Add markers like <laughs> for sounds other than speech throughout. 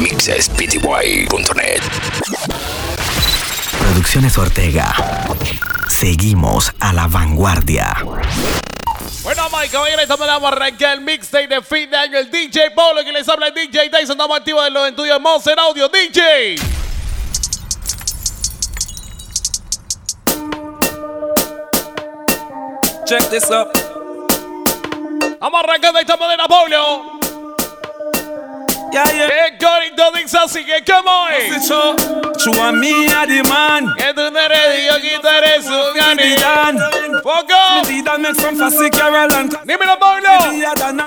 mixespty.net. Producciones Ortega. Seguimos a la vanguardia. Bueno, Mike, caballero, estamos a arrancar el mixtape de fin de año. El DJ Polo, que les habla el DJ Tyson. Estamos activos en los estudios de Monster Audio. DJ. Check this up. Vamos arrancando de esta manera, Pablo. And me are the man. Que tú no eres Dios, que tú eres un ganidán. ¡Foco! Me that make some fussy Carol and Dímelo, Pablo.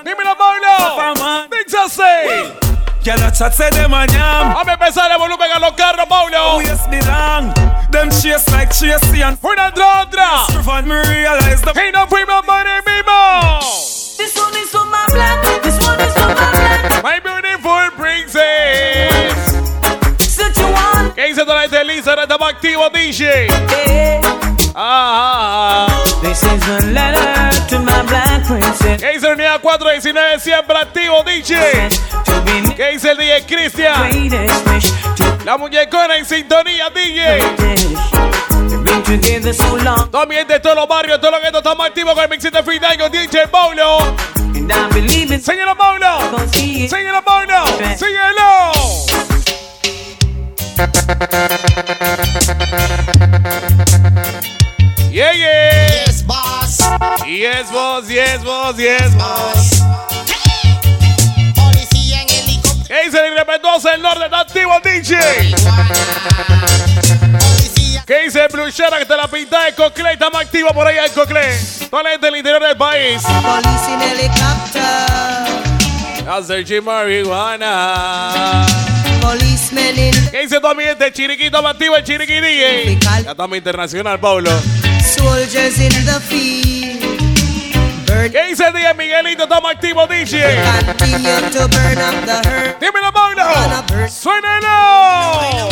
Dímelo, Pablo. Dice así. Girl, I chat say them a yam. Vamos a empezar el volumen a los carros, Pablo. Oh, yes, me long. Them chase like chasey and Una tras otra. Stefan me realize the Y nos fuimos por el mismo. This one is for my black, this one is for my black. My beautiful one, ¿Qué dice toda la gente de Lisa? Estamos activos, DJ. Ah. This is a letter to my black princess. ¿Qué dice la unidad 419? Siempre activo, DJ. ¿Qué dice el DJ Cristian? La muñecona en sintonía, DJ. Gente de todos los barrios, todos los que estamos activos con el mix de Free con DJ Paulo. and I believe it's Síguelo, Paulo. Síguelo, Paulo. Síguelo. Yeah, yeah. Yes, boss. Yes, boss, yes, boss, yes, boss. Policía en helicóptero. ¿Qué dice el irrespetuoso del norte? Está activo, DJ. ¿Qué dice el Blue Shark que te la pinta de Cocle? Estamos activos por ahí en Cocle. Toda la gente del interior del país. Police in helicopter, Hacer marihuana. policemen in ¿Qué dice toda mi gente? Chiriquito más activo, el Chiriqui DJ. Ya estamos internacional, Pablo. soldiers in the field. ¿Qué dice DJ Miguelito? Estamos activos, DJ. continue to burn up the. Dímelo, Pablo. Suénalo.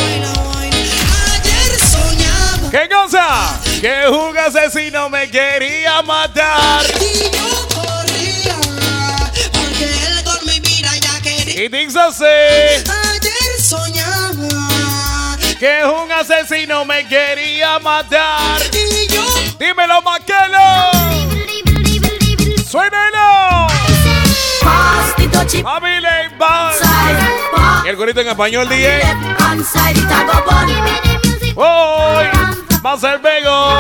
¿Qué cosa? Que un asesino me quería matar. y yo corría. Porque él con mi vida ya quería. Y dice así. Ayer soñaba Que un asesino me quería matar. y yo Dímelo, Maquelo. Side. Pass Y el gorito en español, DJ. left It a go bun. Hoy. Más el Bego.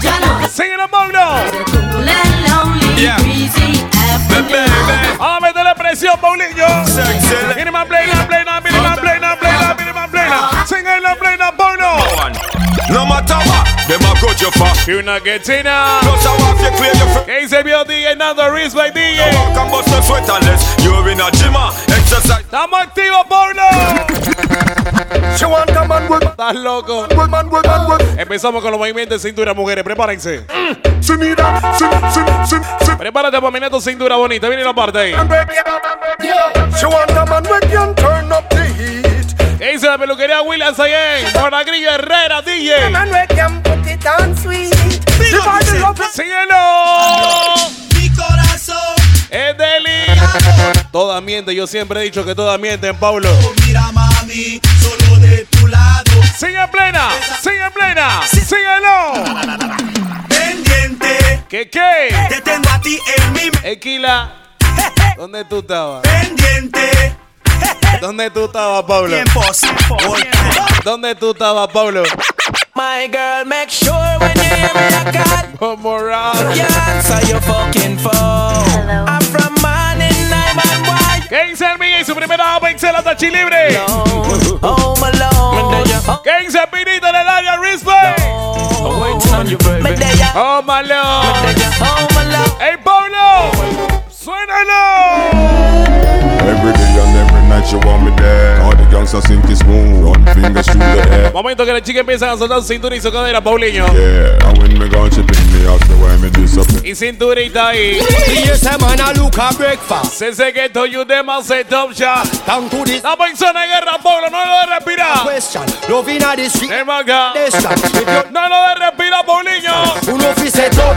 Ya know. Síguelo, Pablo. Cool and lonely, Yeah. breezy afternoon. baby. Vamos a meterle presión, Paulinho. Plena, plena. Sigue la plena, Paulo. No matter what, a you for. Y una guetina. Plus I want you clear your ¿Qué dice el viejo DJ Nando Respect DJ? Walk and bust a you're in a gym or exercise. Estamos activos, Paulo. She want a man with Estás loco. good man, good man, good. Empezamos con los movimientos de cintura, mujeres. Prepárense. See. Prepárate para mirar tu cintura bonita. Viene la parte ahí. Baby, she want a man with turn up the heat. ¿Qué dice la peluquería Williams ahí? Para Grillo Herrera, DJ. On sweet. Mi corazón. Es Deli. Todas mienten. Yo siempre he dicho que todas mienten, Paulo. Mira mami, solo de tu lado. Sigue en plena. Sigue en plena. Síguelo. Pendiente, ¿Qué qué? te tengo a ti en mi Equila. ¿Dónde tú estabas? pendiente. ¿Dónde tú estabas, Pablo? ¿Dónde tú estabas, Pablo? My girl, make sure when you hear me I call, Vamos around. you answer your fucking phone. I'm from morning, I'm on white. ¿Qué dice el Miguel y su primera Pixel hasta Chi libre? Home alone. ¿Qué dice el Pinito en el área? Respect. Waiting on you, baby. Me there, Oh, malo. home alone. ¡Ey, Pablo! ¡Suénalo! Every you want me there. All the gangsters think it's smooth. Run fingers through the air. Momento que las chicas empiezan a soltar cintura y su cadera, Paulinho. Yeah, and when me gone, she pick me up the way me disappear. Y cinturita ahí. Man, I look a breakfast. Se sé que esto you them a set top shot. Down to this Estamos en zona de guerra, Pablo. No lo de respirar. question. Loving at the street. Ven acá. No lo de respirar, Paulinho. set up.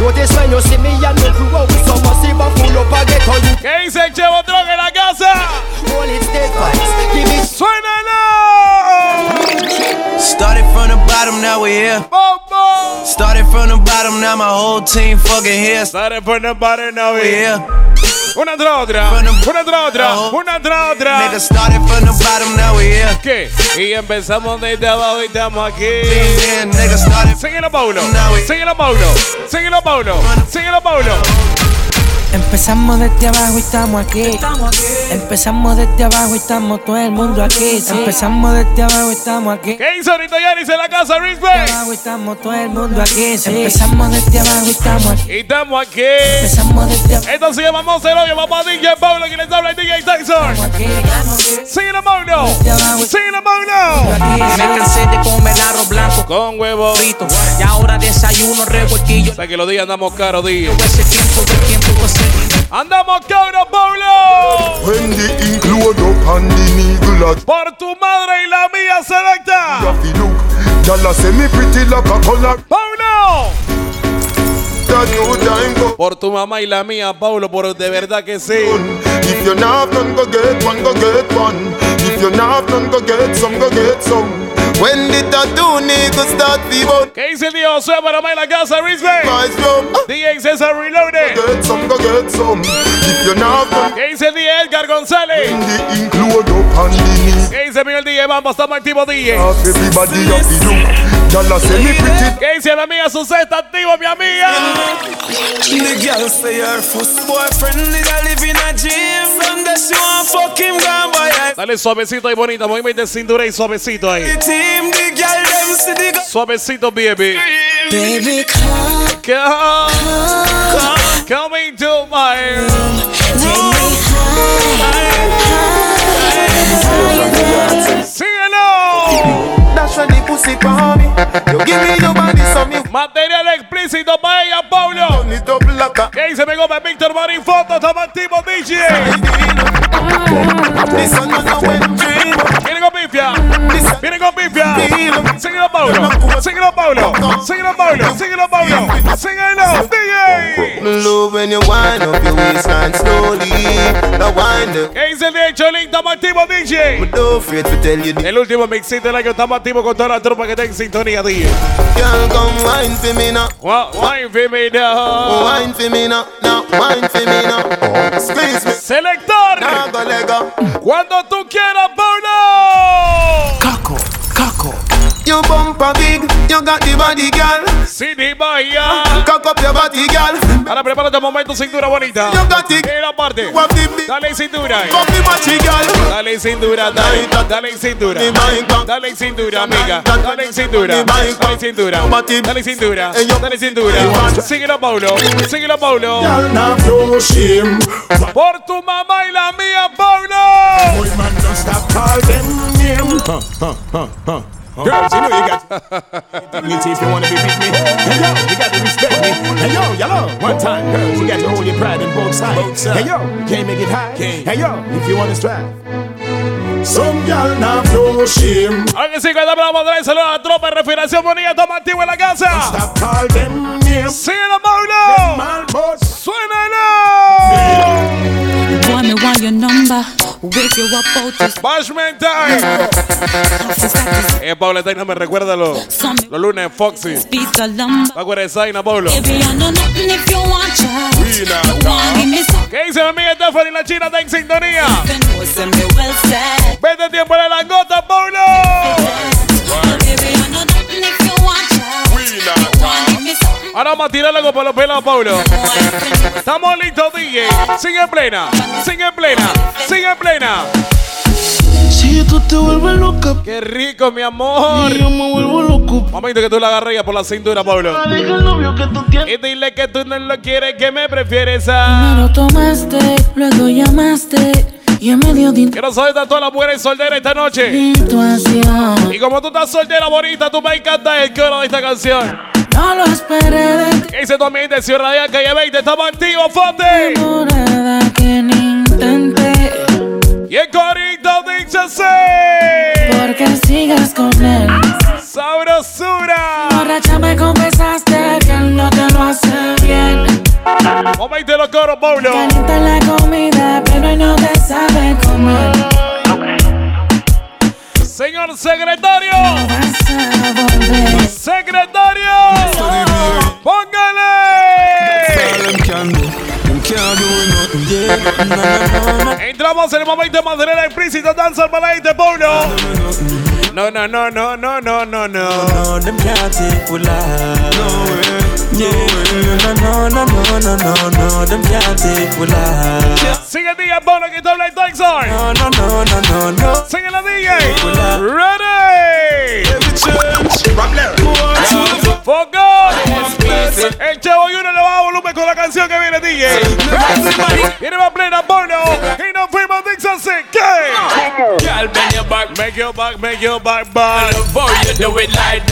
Notice when you see me and crew out massive full up a you ¿Qué dice el Chevo en la casa? solid, steadfast. Give it straight Started from the bottom, now we're here. Bobo. Started from the bottom, now my whole team fucking here. Started from the bottom, now we're here. Una tra otra, una tra otra, uh-huh. una tra otra. Nigga started from the bottom, now we here. ¿Qué? Y empezamos desde abajo y estamos aquí. Síguelo, Paulo. Síguelo, Paulo. Síguelo, Paulo. Síguelo, Paulo. Empezamos desde abajo y estamos aquí. Empezamos desde abajo y estamos todo el mundo aquí. Empezamos desde abajo y estamos aquí. ¿Qué hizo ahorita Yanis en la casa, Respect? Abajo y estamos todo el mundo aquí. Empezamos desde abajo y estamos aquí. Y estamos aquí. Empezamos desde abajo Esto se llama Monster Hoyo, papá DJ Paulo, que les habla DJ Tyson. Síguelo, Paulo. Síguelo, Paulo. Me cansé de comer arroz blanco Con huevo. frito. Y ahora desayuno revoltillo. O sea que los días andamos caros, días. Ese tiempo del tiempo Andamos caros, Paulo. When the ink load up and the needle at Por tu madre y la mía, selecta. fi look. Gyal a say me pretty like a color go Por tu mamá y la mía, Paulo, por de verdad que sí. If you not none, go get one, go get one. If you not have none, go get some, go get some. When the tattoo nigga start fever, ¿Qué dice el Dios Josué para mí en la casa, Respect? boys from DJ César Reloaded. get some, go get some. ¿Qué dice el DJ Edgar González? ¿Qué dice mi el DJ? Vamos, estamos activos, DJ. ¿Qué dice mi amiga Suseta activo, mi amiga? The girl say her first boyfriend nigga live in a gym. Sunday she want fuck him gone by a Dale suavecito y bonita, movimiento de cintura y suavecito ahí. Suavecito, baby. Baby, come, Come, come, coming to my take me When the pussy for me. You give me your body so me Material explícito para ella, a ¿Qué dice mi compa Víctor Marín Foto? Estamos activos, DJ. Viene con pifia. Viene con pifia. Síguelo, Paulo. Síguelo, Paulo. Síguelo, Paulo. Síguelo, Paulo. Síguelo, DJ. Love when you wind up your waistline slowly. The wind up. ¿Qué dice el DJ Cholín? Estamos activos, DJ. El último mixito del año. Estamos activos con toda la tropa que está en sintonía, DJ. girl, come wine for me now. Wa- Wine for me now. Wine for me now, now wine for me now. Squeeze me, Selector. now go leg up. Cuando tú quieras, Paulo. Caco, caco. You bumper big, you got the body, girl. City Bahía. Cock up your body, girl. Ahora prepárate un momento, cintura bonita. You got it. En la parte. Dale cintura. Dale cintura, dale, dale cintura. Dale cintura, amiga. Dale cintura. Dale cintura. Dale cintura. Dale cintura. Síguelo, Paulo. Síguelo, Paulo. Por tu mamá y la mía, Paulo. Boy, man, just stop call them name. Girls, you know you got dignity if you wanna be with me. Hey yo, you got to respect me. Hey yo, yellow. One time, girls, you got to hold your pride in both sides. Hey yo, you can't make it high. Hey yo, if you wanna strive. Some girl now no shame. Aunque sí, cuando hablamos de saludos a la tropa de refinación bonita, toma activo en la casa. Stop call them names. Síguelo, Paulo. Man, boss. Suénalo. Boy, me want your number. Wake you up out this Bashment Time. Eh, Pablo Taina me recuerda los, los lunes Foxy. beat the lumber. ¿Te acuerdas de Zaina, Pablo? ¿Qué dice mi amiga Stephanie la China? Está en sintonía. Vete tiempo de la gota, Pablo. Ahora vamos a tirar algo por los pelos, Pablo. Estamos listos, DJ. Sigue en plena, sigue en plena, sigue en plena. Si tú te vuelves loca, Qué rico, mi amor. yo me vuelvo loco. Momento que tú la agarres por la cintura, Pablo. Y dile que tú no lo quieres, que me prefieres a. Primero tomaste, luego llamaste. Y en medio de Quiero saber de todas las mujeres solteras esta noche. situación. Y como tú estás soltera, bonita, tú me encanta el coro de esta canción. No lo esperé de ti, ¿Qué dice tu amiga de Ciudad Radial, calle 20? Estamos activos, Fonte. que ni intenté. Y el corito dice así. Porque sigas con él. Sabrosura. Borracha me confesaste Momento de los coros, Pablo. Calienta la comida, pero él no te sabe comer. Señor secretario. Secretario. Póngale. Entramos en el momento de mantener explícito danza al balay de Paulo. No, no, no, no, no, no, no, no. No, them can't take full life. No way. Yeah. No, no, no, no, no, no, them can't take full life. Sigue el DJ Paulo que está Black. No, no, no, no, no, no. Sigue la DJ. Ready. Focus. El Chavo Junior le baja volumen con la canción que viene DJ. Viene más plena Bono. Y nos fuimos Dixon. Girl, bend your back. Make your back, make your back, you do it like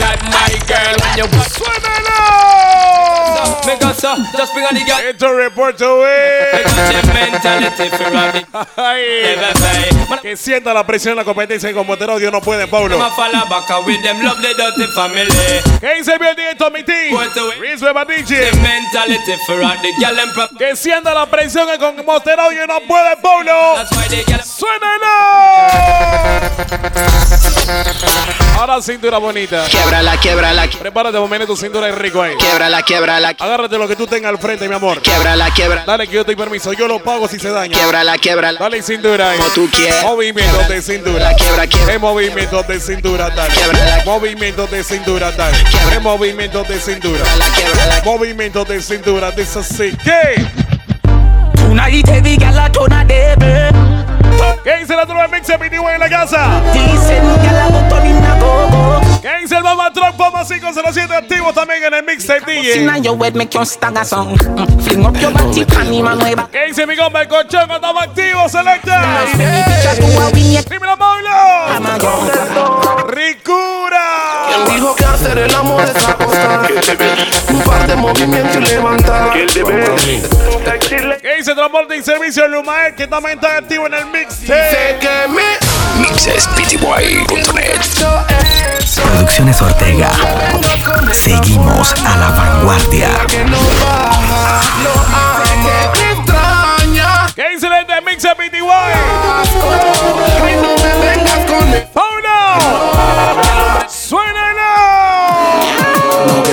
Que sienta la presión en la competencia y como no pueden, Paulo. I'ma follow back with them lovely dirty family. ¿Qué dice bien DJ Tommy T? Report to it. Rizwe Badichi. The mentality for all the girl and prop. Que sienta la presión que con no puede, ¡Suénalo! Ahora cintura bonita. Quiebrala, quiebrala, Prepárate, momento tu cintura es rico ahí. quiebrala, quiebrala, Agárrate lo que tú tengas al frente, mi amor. quiebrala, quiebrala, Dale que yo te doy permiso, yo lo pago si se daña. quiebrala, quiebrala. Dale cintura ahí. Como tú quieras. Movimientos de cintura. Quiebra, quiebra. En movimientos de cintura, dale. Quiebrala. Movimientos de cintura, dale. Quiebra. En movimientos de cintura. Movimientos de cintura, dice así. ¿Qué? Tonight heavy gal a turn a devil. ¿Qué dice la tropa Mix Epiniwa en la casa? Decent gal a go turn in a go-go. ¿Qué dice el Mama Truck Poma 507 activo también en el mixtape DJ? Song. Mm, Fling up your body, panty man way back. ¿Qué dice mi compa el colchón estamos activos? Selecta. Dímelo, young Ricura. Dijo que hacer el amor es acostar. Un par de movimientos y levantar. ¿Qué dice Transporte y Servicio Lumael que también está activo en el mixtape? Sé que mi Mixesptboy.net Producciones Ortega. Seguimos a la vanguardia. que no baja, lo ama, que extraña. ¿Qué dice el de Mix PTY? No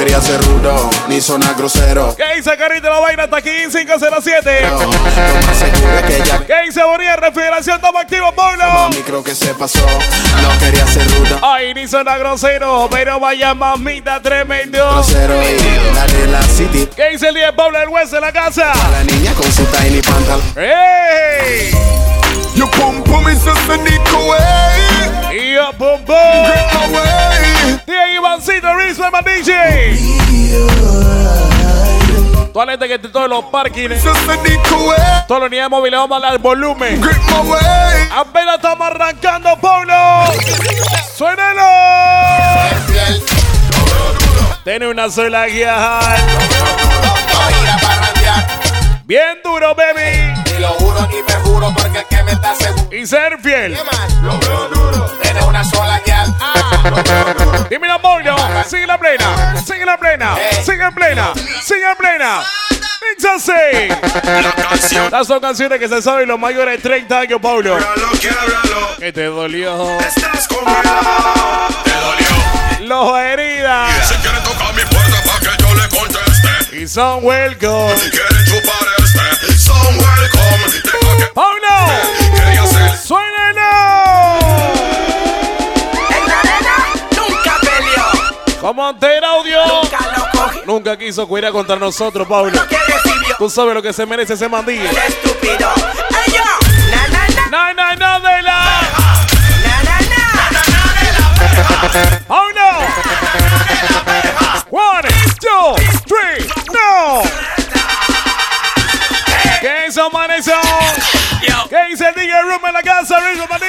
quería ser rudo, ni sonar grosero. ¿Qué dice Carita la vaina hasta aquí en 507? No, lo más seguro es que ella ¿Qué dice Bonilla? Refrigeración, toma activo, Pablo. mami creo que se pasó. No quería ser rudo, Ay, ni suena grosero, pero vaya mamita tremendo. grosero. Y la de la city, ¿Qué dice el día de Pablo del West en la casa? la niña con su tiny pantal. ¡Ey! You pum pum is just a away. Y yo, pum pum. Away. DJ Ivancito, Rizzo, my DJ. Toda la gente que está en todos los parkings, todos los unidades móviles, vamos a dar volumen. Apenas estamos arrancando, Pablo. ¡Suénalo! Tiene una sola guía. Bien duro, baby. Y lo juro y me juro porque es que me está seguro. Y ser fiel. Lo veo duro. Sola guía. Dime la Pablo. Sigue la plena. Sigue la plena. Sigue en plena. Sigue en plena. Estas son canciones que se saben los mayores de 30 años, Pablo. Que te dolió. Estás congelado. Te dolió. Los heridas. Si quieren tocar mi puerta para que yo le conteste. Y son welcome. Si quieren chupar este, son welcome. Pablo. ¡Suénalo! Peleó. Como antena audio. Nunca lo cogió. Nunca quiso cuidar contra nosotros, Pablo. Tú sabes lo que se merece ese mandillo. El estúpido. Yo. Na, na, na. No, no, no, de la. Na, na, na. Oh no! One, two, three, no! ¿Qué hizo, manezo? ¿Qué dice el DJ Room en la casa? Ritmo para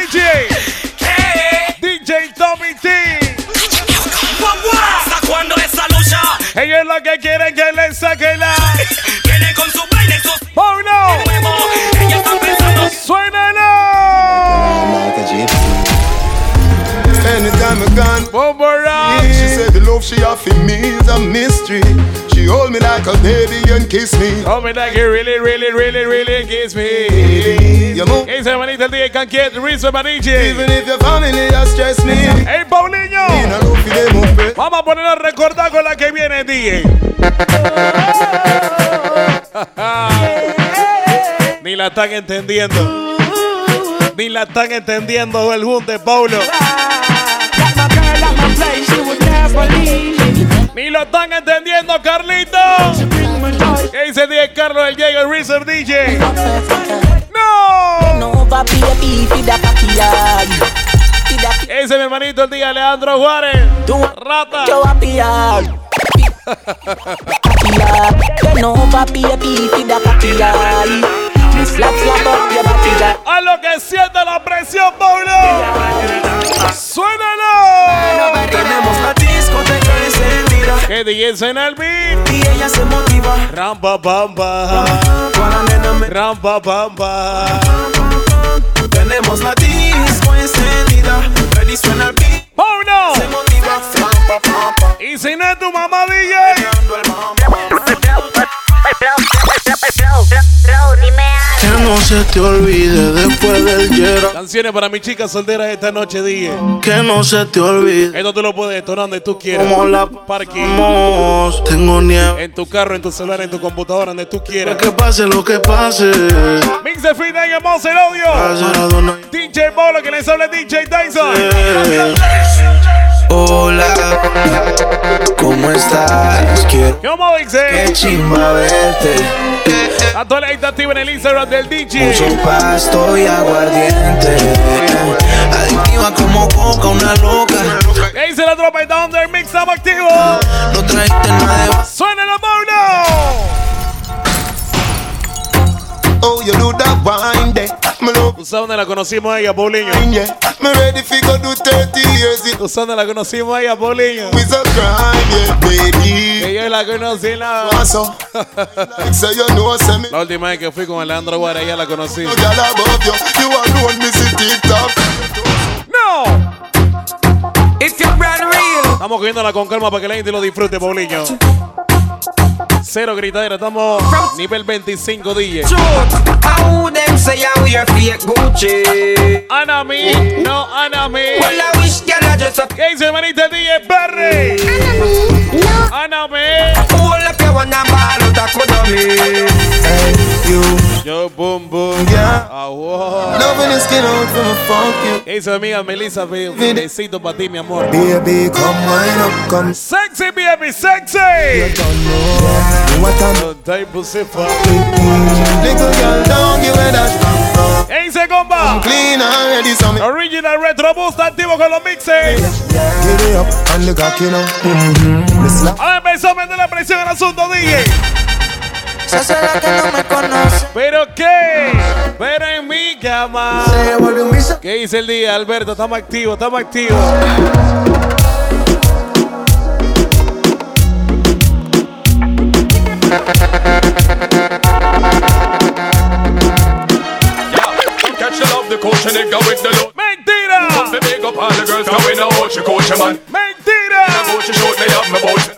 Ellos lo que quieren que le saque la. Vienen con su baile y sus Oh no! huevos. Ellas están pensando. ¡Suénalo! Like a gypsy. Anytime I gone, Boom, she said the love she offered me is a mystery. She hold me like a baby and kiss me. Hold me like you really, really, really, really kiss me. You move. Ese hermanito el DJ can get Rizzo Maniche. Even if your family has stressed me. ¡Ey, Paulinho! Vamos a poner a recordar con la que viene, DJ. <laughs> <laughs> Ni la están entendiendo. Ni la están entendiendo el boom de Paulo. Ni lo están entendiendo, Carlitos. ¿Qué dice DJ Carlos, el Diego, el DJ? ¡No! Ese mi hermanito, el día Leandro Juárez. Rata. Yo a pillar. no a lo que siente la presión, Pablo. ¡Suénalo! Tenemos la discoteca. Que DJ suena el beat. y ella se motiva. Rampa me- Rampa bamba. Tenemos la disco encendida. Ready suena el beat. ¡Paulo! Se motiva. Y si no es tu mamá, DJ. Se te olvide después del Jera. Canciones para mis chicas solteras esta noche, DJ. Que no se te olvide Esto tú lo puedes detonar donde tú quieras. como la Parking. Tengo nieve. En tu carro, en tu celular, en tu computadora, donde tú quieras. Que pase lo que pase. Mix de en Monse el audio. DJ Bolo, que les habla DJ Tyson. Hola, ¿cómo estás? Quiero ¿Cómo dice? chimba verte. Actualidad activa en el Instagram del DJ. Mucho pasto y aguardiente. Adictiva como coca, una loca. ¿Qué dice la tropa de Thunder Mix? Estamos activos. No trajiste nada de ¡Suena la Bolo! Oh, you do that wine Usando la conocimos a ella, Paulinho. Usando la conocimos a ella, Paulinho. Que yo la conocí la. la última vez que fui con Alejandro Guara, ella la conocí. No. Estamos cogiéndola con calma para que la gente lo disfrute, Paulinho. Cero gritadera, estamos nivel 25 DJ. say I wear fake Gucci. Me, no honor me. Well, I wish girl I just a. ¿Qué dice manita DJ Perry? Honor me, no honor me. Pull up your one and ball out that codomi. Hey, you. Yo, boom, boom. Yeah. Oh, wow. Eso, amiga Melissa, un besito para ti, mi amor. Baby, come wine up, come. Sexy, baby, sexy. Ey, se comba. Original Retro Boost activo con los mixes. Ahora empezó a meter la presión al asunto, DJ. Se será que no me conoce. ¿Pero qué? Pero en mi cama. Se volvió un miso. ¿Qué dice el día, Alberto? Estamos activos, estamos activos. Mentira! Mentira!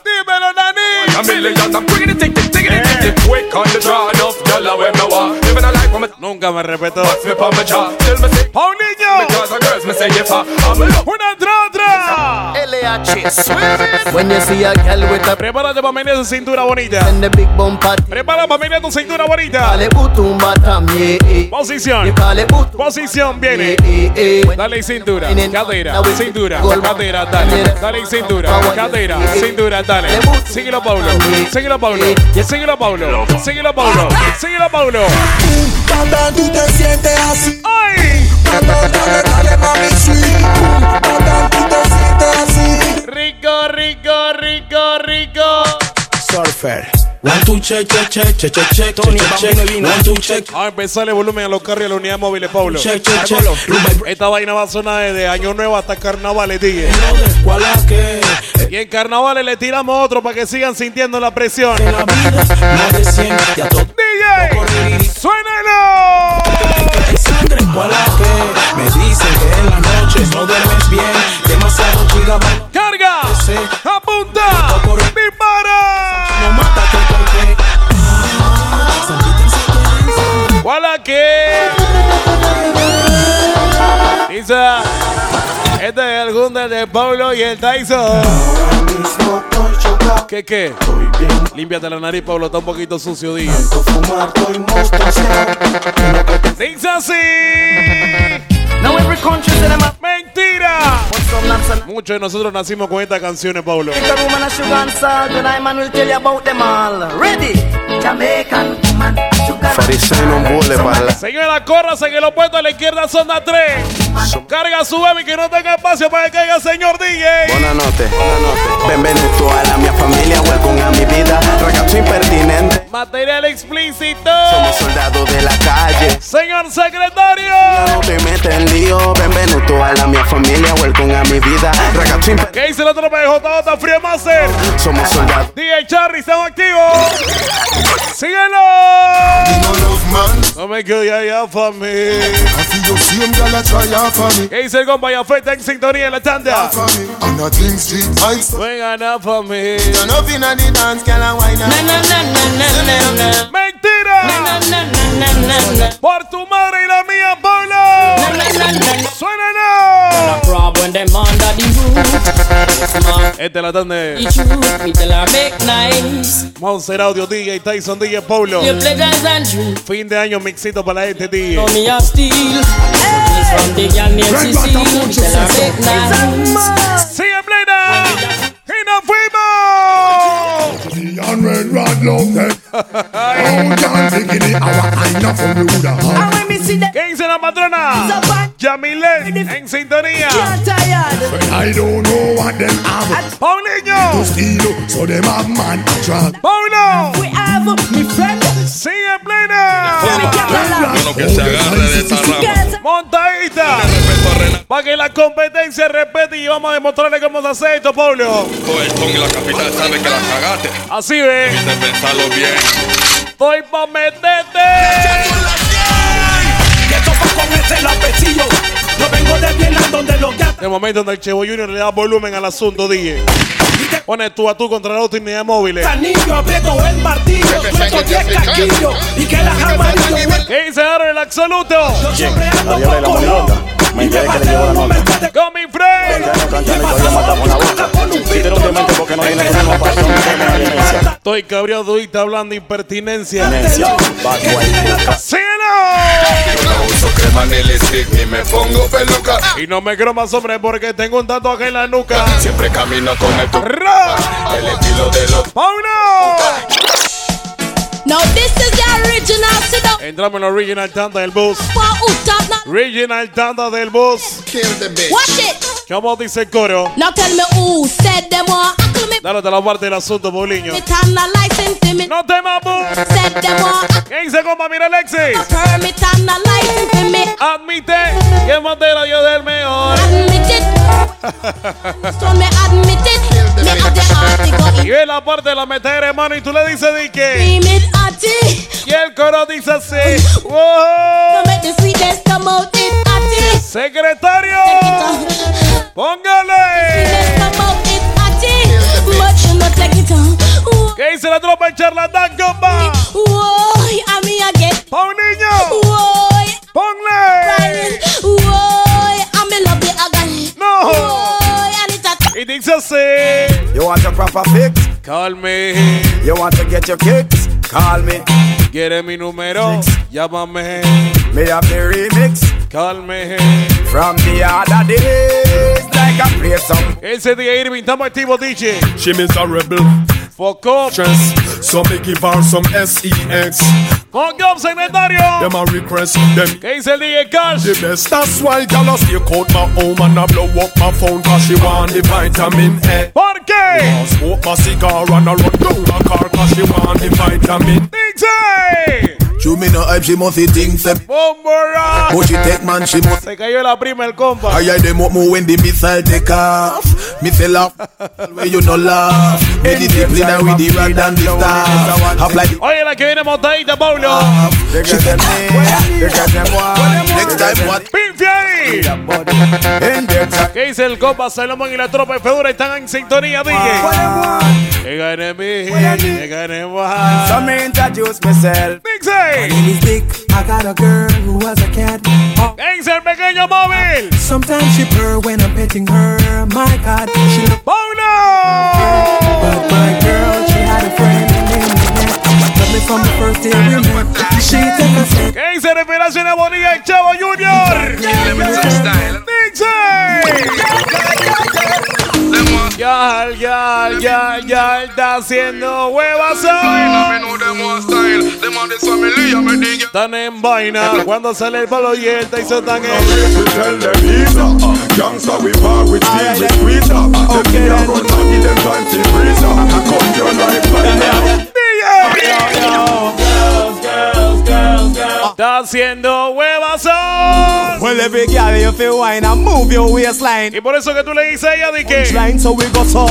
Dímelo, Nani! when me walk. Living a life when me Nunca me repetó. What's me pa me jaw? Still me say. How nigga? Because the girls me say if I. I'm a look. We're not otra! When you see a girl with a Prepárate para venir tu cintura bonita. and the big bumper, Prepara para venir tu cintura bonita. Posición. Posición viene. Dale cintura, cadera, cintura, cadera, dale, dale cintura, cadera, cintura, dale. Síguelo Paulo, síguelo Paulo, síguelo Paulo, síguelo Paulo, síguelo Paulo. Cuando tú te sientes así, ¡Ay! dale, dale, mami. Cuando tú te sientes así. Rico, rico, rico, rico. Surfer. One, two, check, check, check, check, check, check, one, two, check. A empezar el pues, volumen a los carros y a la unidad móvil, Pablo. Check, check, check. Esta vaina va a sonar desde Año Nuevo hasta Carnavales, tigre. Y en Carnavales le tiramos otro para que sigan sintiendo la presión. DJ, <laughs> suena como la me dicen que en las noches no duermes bien, demasiado gigabyte. Carga, apunta, dispara. No mata que Wala que dice este es el Gundel de Pablo y el Tyson. ¿Qué qué? Límpiate la nariz, Pablo, está un poquito sucio, dije. Dice así. Now every country said I'm a Mentira. Muchos de nosotros nacimos con estas canciones, Pablo. Take a woman a sugar and salt, and I man will tell you about them all. Ready? Jamaican woman, sugar Fariseo no embole para la... Señora, córrase que lo puesto a la izquierda son las 3. Carga su baby que no tenga espacio para que caiga el señor DJ. Buonanotte, buonanotte. Benvenuto a la mia familia, welcome a mi vida. Ragazzo impertinente, Material explícito. somos soldados de la calle. Señor secretario. No te metes en lío, benvenuto a la mia familia, welcome a mi vida. ¿Qué dice el otro PJ Free Master? somos soldados. DJ Charlie, estamos activos. Síguelo. No me quedo ya, ya, familia. ¿Qué dice el compa? Ya fue, está en sintonía en la tanda. Vengan a familia. ¡Mentira! Por tu madre y la mía, Pablo. ¡Suénalo! Rob roof. Este la tanda. Monster Audio DJ Tyson DJ Pablo. Fin de año mixito para este DJ. ¡Sigue plena! ¡Y nos fuimos! <laughs> <laughs> ¿Qué dice la patrona? Yamilet en sintonía. I don't know what them have. Paulinho. To steal, so them have man attract. Paulo. We have mi friend. Sigue plena. Bueno, que se agarre de esta rama. Montadita. Para que la competencia respete y vamos a demostrarle cómo se hace esto, Pablo. Todo el ton y la capital sabe que la cagaste. Así ve. De pensarlo bien. Estoy pa' meterte. El momento donde el Chevo Junior le da volumen al asunto, DJ. Pone tú a tú contra la unidad móviles. Canillo, aprieto el martillo. Suelto diez casquillos. Y que las amarillo. ¿Qué dice ahora el absoluto? Yo siempre ando con color. Mentira que le llevo la nota. Con mi friend. Estoy cabreado y está hablando impertinencia. Demencia. ¡Síguelo! Yo no uso crema ni lipstick ni me pongo peluca. Y no me creo más hombre porque tengo un tatuaje en la nuca. Siempre camino con el tu ¡Ra! El estilo de los ¡Pauno! Now this is the original Entramos en la original tanda del bus. Original tanda del bus. watch it. ¿Cómo dice el coro? Now tell me who said them. Dale la parte del asunto, Paulinho. No te mamu. ¿Qué dice compa? Mira Alexis. Admite que Montero dio del mejor. Y ve la parte de la meter, hermano, y tú le dices de atty. Y el coro dice así. Secretario. Póngale. ¿Qué dice la tropa en charlatán, compa? Woy, a mí a get. Paulinho. Woy, a Y. You want your proper fix? Call me. You want to get your kicks? Call me. ¿Quiere mi número? Llámame. Me have the remix Call me. from the other days. Like I play some. Ese día Irving, estamos activos, DJ. She miserable. Foco. Stress. So me give her some sex. Foco, secretario. Them a request. Them ¿Qué dice el DJ Cash? the best. That's why gyal a stay out my home and I blow up my phone cause she want the vitamin A. ¿Por qué? Smoke my cigar and I run down my car cause she want the vitamin. DJ. She me no hype, she must see things say. Bombora. But she take man, she must. Se cayó la prima el compa. I eye them up more when the missile take off. Me say laugh, where you no laugh. Me discipline with the rod and the staff. Half like Oye, la que viene montadita, Pablo. Get them one. next time what? ¿Qué dice el compa Salomón y la tropa de Fedora? Están en sintonía, DJ. Me introduce myself. Dale. name is Dick. I got a girl who was a cat. ¡Ese el pequeño móvil! Sometimes she purr when I'm petting her. My God, she look. ¡Pauno! But my girl, she had a friend named Lynette. Love me from the first day we met. She take a step. ¿Qué dice Revelación de Bonilla y Chavo Junior? ¡DJ! Ya, ya, ya, ya está haciendo huevas hoy. Están en vaina cuando sale el palo y el Tyson están en Tell them ease Gangsta we bar with steel with tweeter Tell me I run and give them time to freezer Cut your life like that Está haciendo huevazón. Well, every girl you feel wine and move your waistline. Y por eso que tú le dices a ella de que Punchline, so we go so.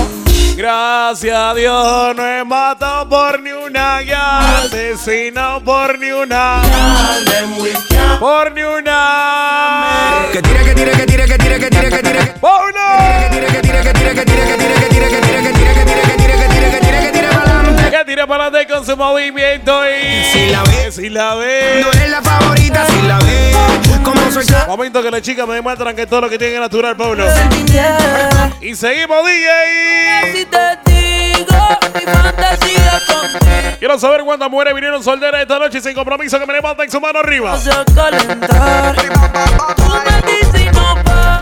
Gracias a Dios no he matado por ni una ya asesinado por ni una por ni una Que tire, que tire, que tire, que tire, que tire, que tire. Que tire, que tire, que tire, que tire, que tire, que tire, que tire, que tire, que tire, que tire, que tire, que tire, que tire pa'lante. Que tire para adelante con su movimiento y Si la ve, si la ve no es la favorita, si la ve. Como soy Momento que las chicas me demuestran que todo lo que tienen es natural, Pablo. Y seguimos, DJ. Si te digo mi fantasía contigo Quiero saber cuántas mujeres vinieron solteras esta noche sin compromiso que me levanten su mano arriba. se calentar. Tú me dices.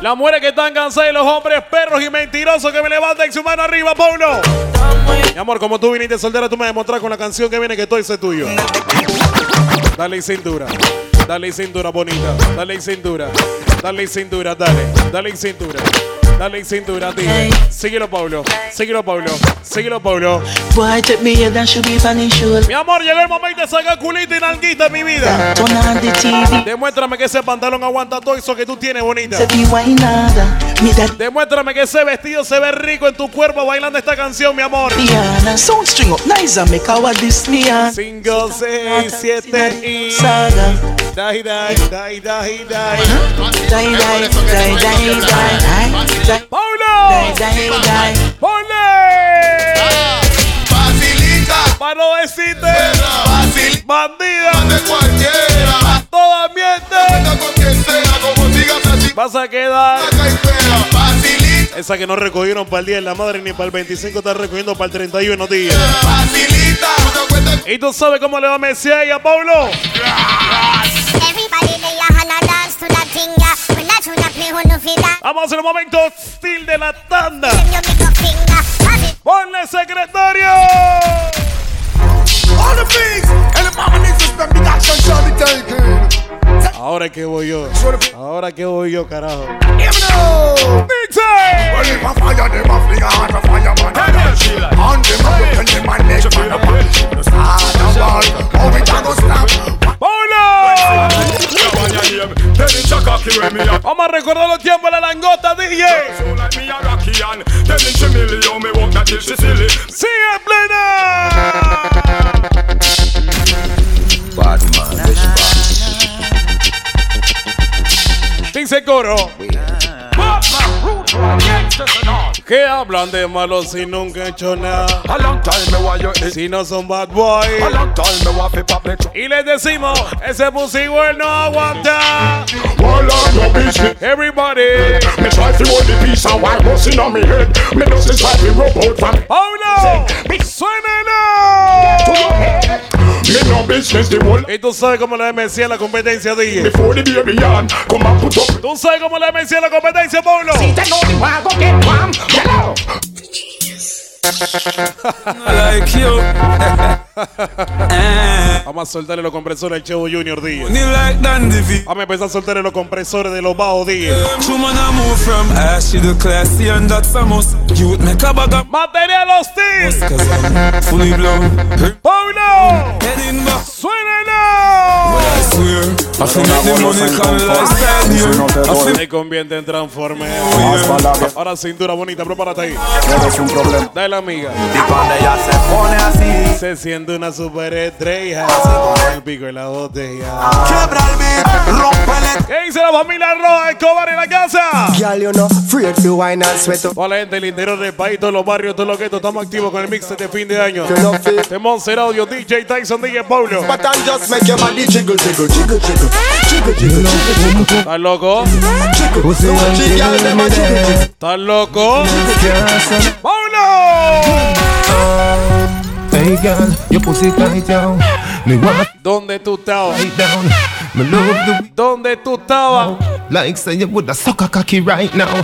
Las mujeres que están cansadas y los hombres perros y mentirosos que me levanten su mano arriba, Pablo. Mi amor, como tú viniste soltera, tú me demostras con la canción que viene que todo es tuyo. Dale cintura. Dale cintura bonita. Dale cintura. Dale cintura, dale. Dale cintura. Dale cintura, tigre. Síguelo, Pablo. Síguelo, Pablo. Síguelo, Pablo. Mi amor, llegó el momento de sacar culito y nalguita en mi vida. Demuéstrame que ese pantalón aguanta todo eso que tú tienes, bonita. Demuéstrame que ese vestido se ve rico en tu cuerpo bailando esta canción, mi amor. Cinco, seis, siete y... Dai, dai, dai, dai, dai. Dai, dai, dai, dai, dai die. ¡Ponle! Facilita. Para no decirte, Fácil. Bandida, de cualquiera. Toda miente, Anda con quien sea Como sigas así vas a quedar. Facilita. Esa que no recogieron para el Día de la Madre ni para el 25, está recogiendo para el 31 días. Facilita. ¿Y tú sabes cómo le va a Messi a ella, Pablo? Everybody Vamos en un momento hostil de la tanda. Ponle secretario. The things, and the mama needs to. Ahora que voy yo. Ahora que voy yo, carajo. Vamos a recordar los tiempos de la langota, DJ. Sigue plena. Que hablan de malos si nunca he hecho nada. A long time me it Si no son bad boy. A long time me fi pop Y les decimos, ese pussy well no aguanta. Wall up your business Everybody. Me try fi hold the piece and while busting on me head Me just try fi rub out from. Me no the whole Y tú sabes cómo la MC en la competencia, DJ. Tú sabes cómo la MC en la competencia, Pablo. Si te no, te hago que pam, <laughs> <laughs> Vamos a soltarle los compresores al Chevo Junior Díaz. Like Vamos a empezar a soltarle los compresores de los bajos Díaz. Mantener los teams. Fully blown. ¡Pablo! ¡Suénalo! I feel Me convierte en Transformer. Ahora cintura bonita, prepárate ahí. Eres un problema. Dale, amiga. Y cuando ella se pone así, Se siente una superestrella. El pico y la botella. Quebra el beat, rompele. ¿Qué dice la familia Roja Escobar en la casa? You know, afraid to wine and sweat. Toda la gente del interior del país, todos los barrios, todos los que estamos activos con el mix de fin de año. De Monster Audio, DJ Tyson, DJ Paulo. But I'm just make your body jiggle, jiggle, jiggle, jiggle, jiggle, jiggle, jiggle, jiggle. ¿Estás loco? Jiggle, a jiggle, jiggle. ¿Estás loco? ¡Paulo! Hey girl, your pussy tight down. Me want ¿Dónde tú estabas? it down. Me love the ¿Dónde tú estabas? like say you would a sucker cocky right now.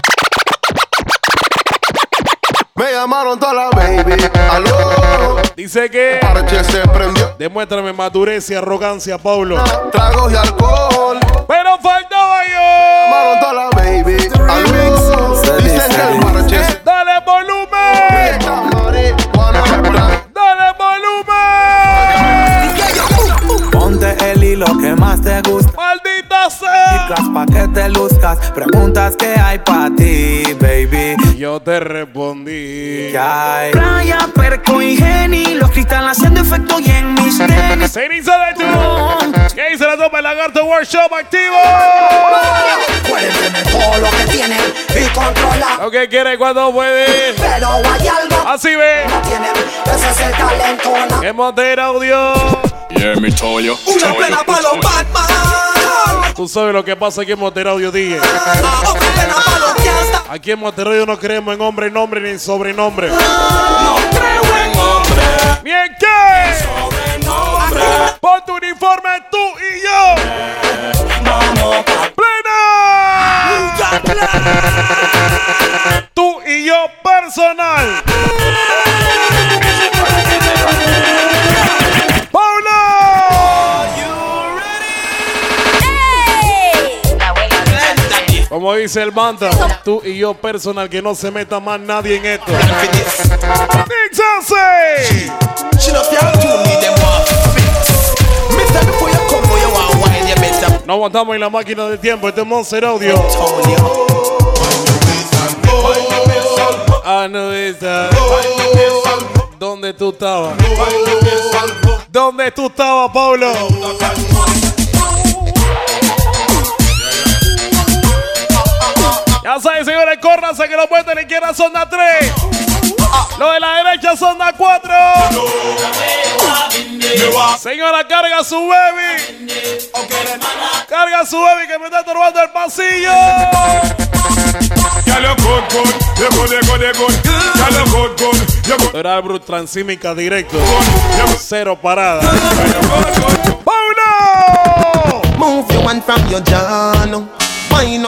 Me llamaron toda la baby. Aló. Dice que Parche se prendió. demuéstrame madurez y arrogancia, Paulo. Tragos y alcohol. Luzcas. Preguntas que hay pa' ti, baby. Yo te respondí. ¿Qué hay? Playa, perco y geni, los cristales haciendo efecto y en mis tenis. <laughs> Ceniza de tú. ¿Qué dice la toma el lagarto workshop activo? Tener todo lo que tienen y controlar. Lo que quiere cuando puede. Pero hay algo Así ve. no tienen. Ese es el talento. Monter Audio. Yeah, told you. Una pena para los Batman. Tú sabes lo que pasa aquí en Monter Audio, DJ. Otra pena para los gangsta. Aquí en Monter Audio no creemos en hombre, nombre ni en sobrenombre. No creo en hombre. ¿Ni en qué? Pon tu uniforme tú y yo. Vamos ¡Plena! Tú y yo personal. Como dice el manta, tú y yo personal, que no se meta más nadie en esto. No aguantamos en la máquina del tiempo, este es Monster Audio. Ah, no, esa. ¿Dónde tú estabas? ¿Dónde tú estabas, Pablo? Ya saben, señores, córranse que los puentes de la izquierda son la 3. Los de la derecha son la 4. Señora, carga su baby. Carga su baby que me está estorbando el pasillo. Era Brut Transímica directo. Cero parada. ¡Paulo! Move your one from your up,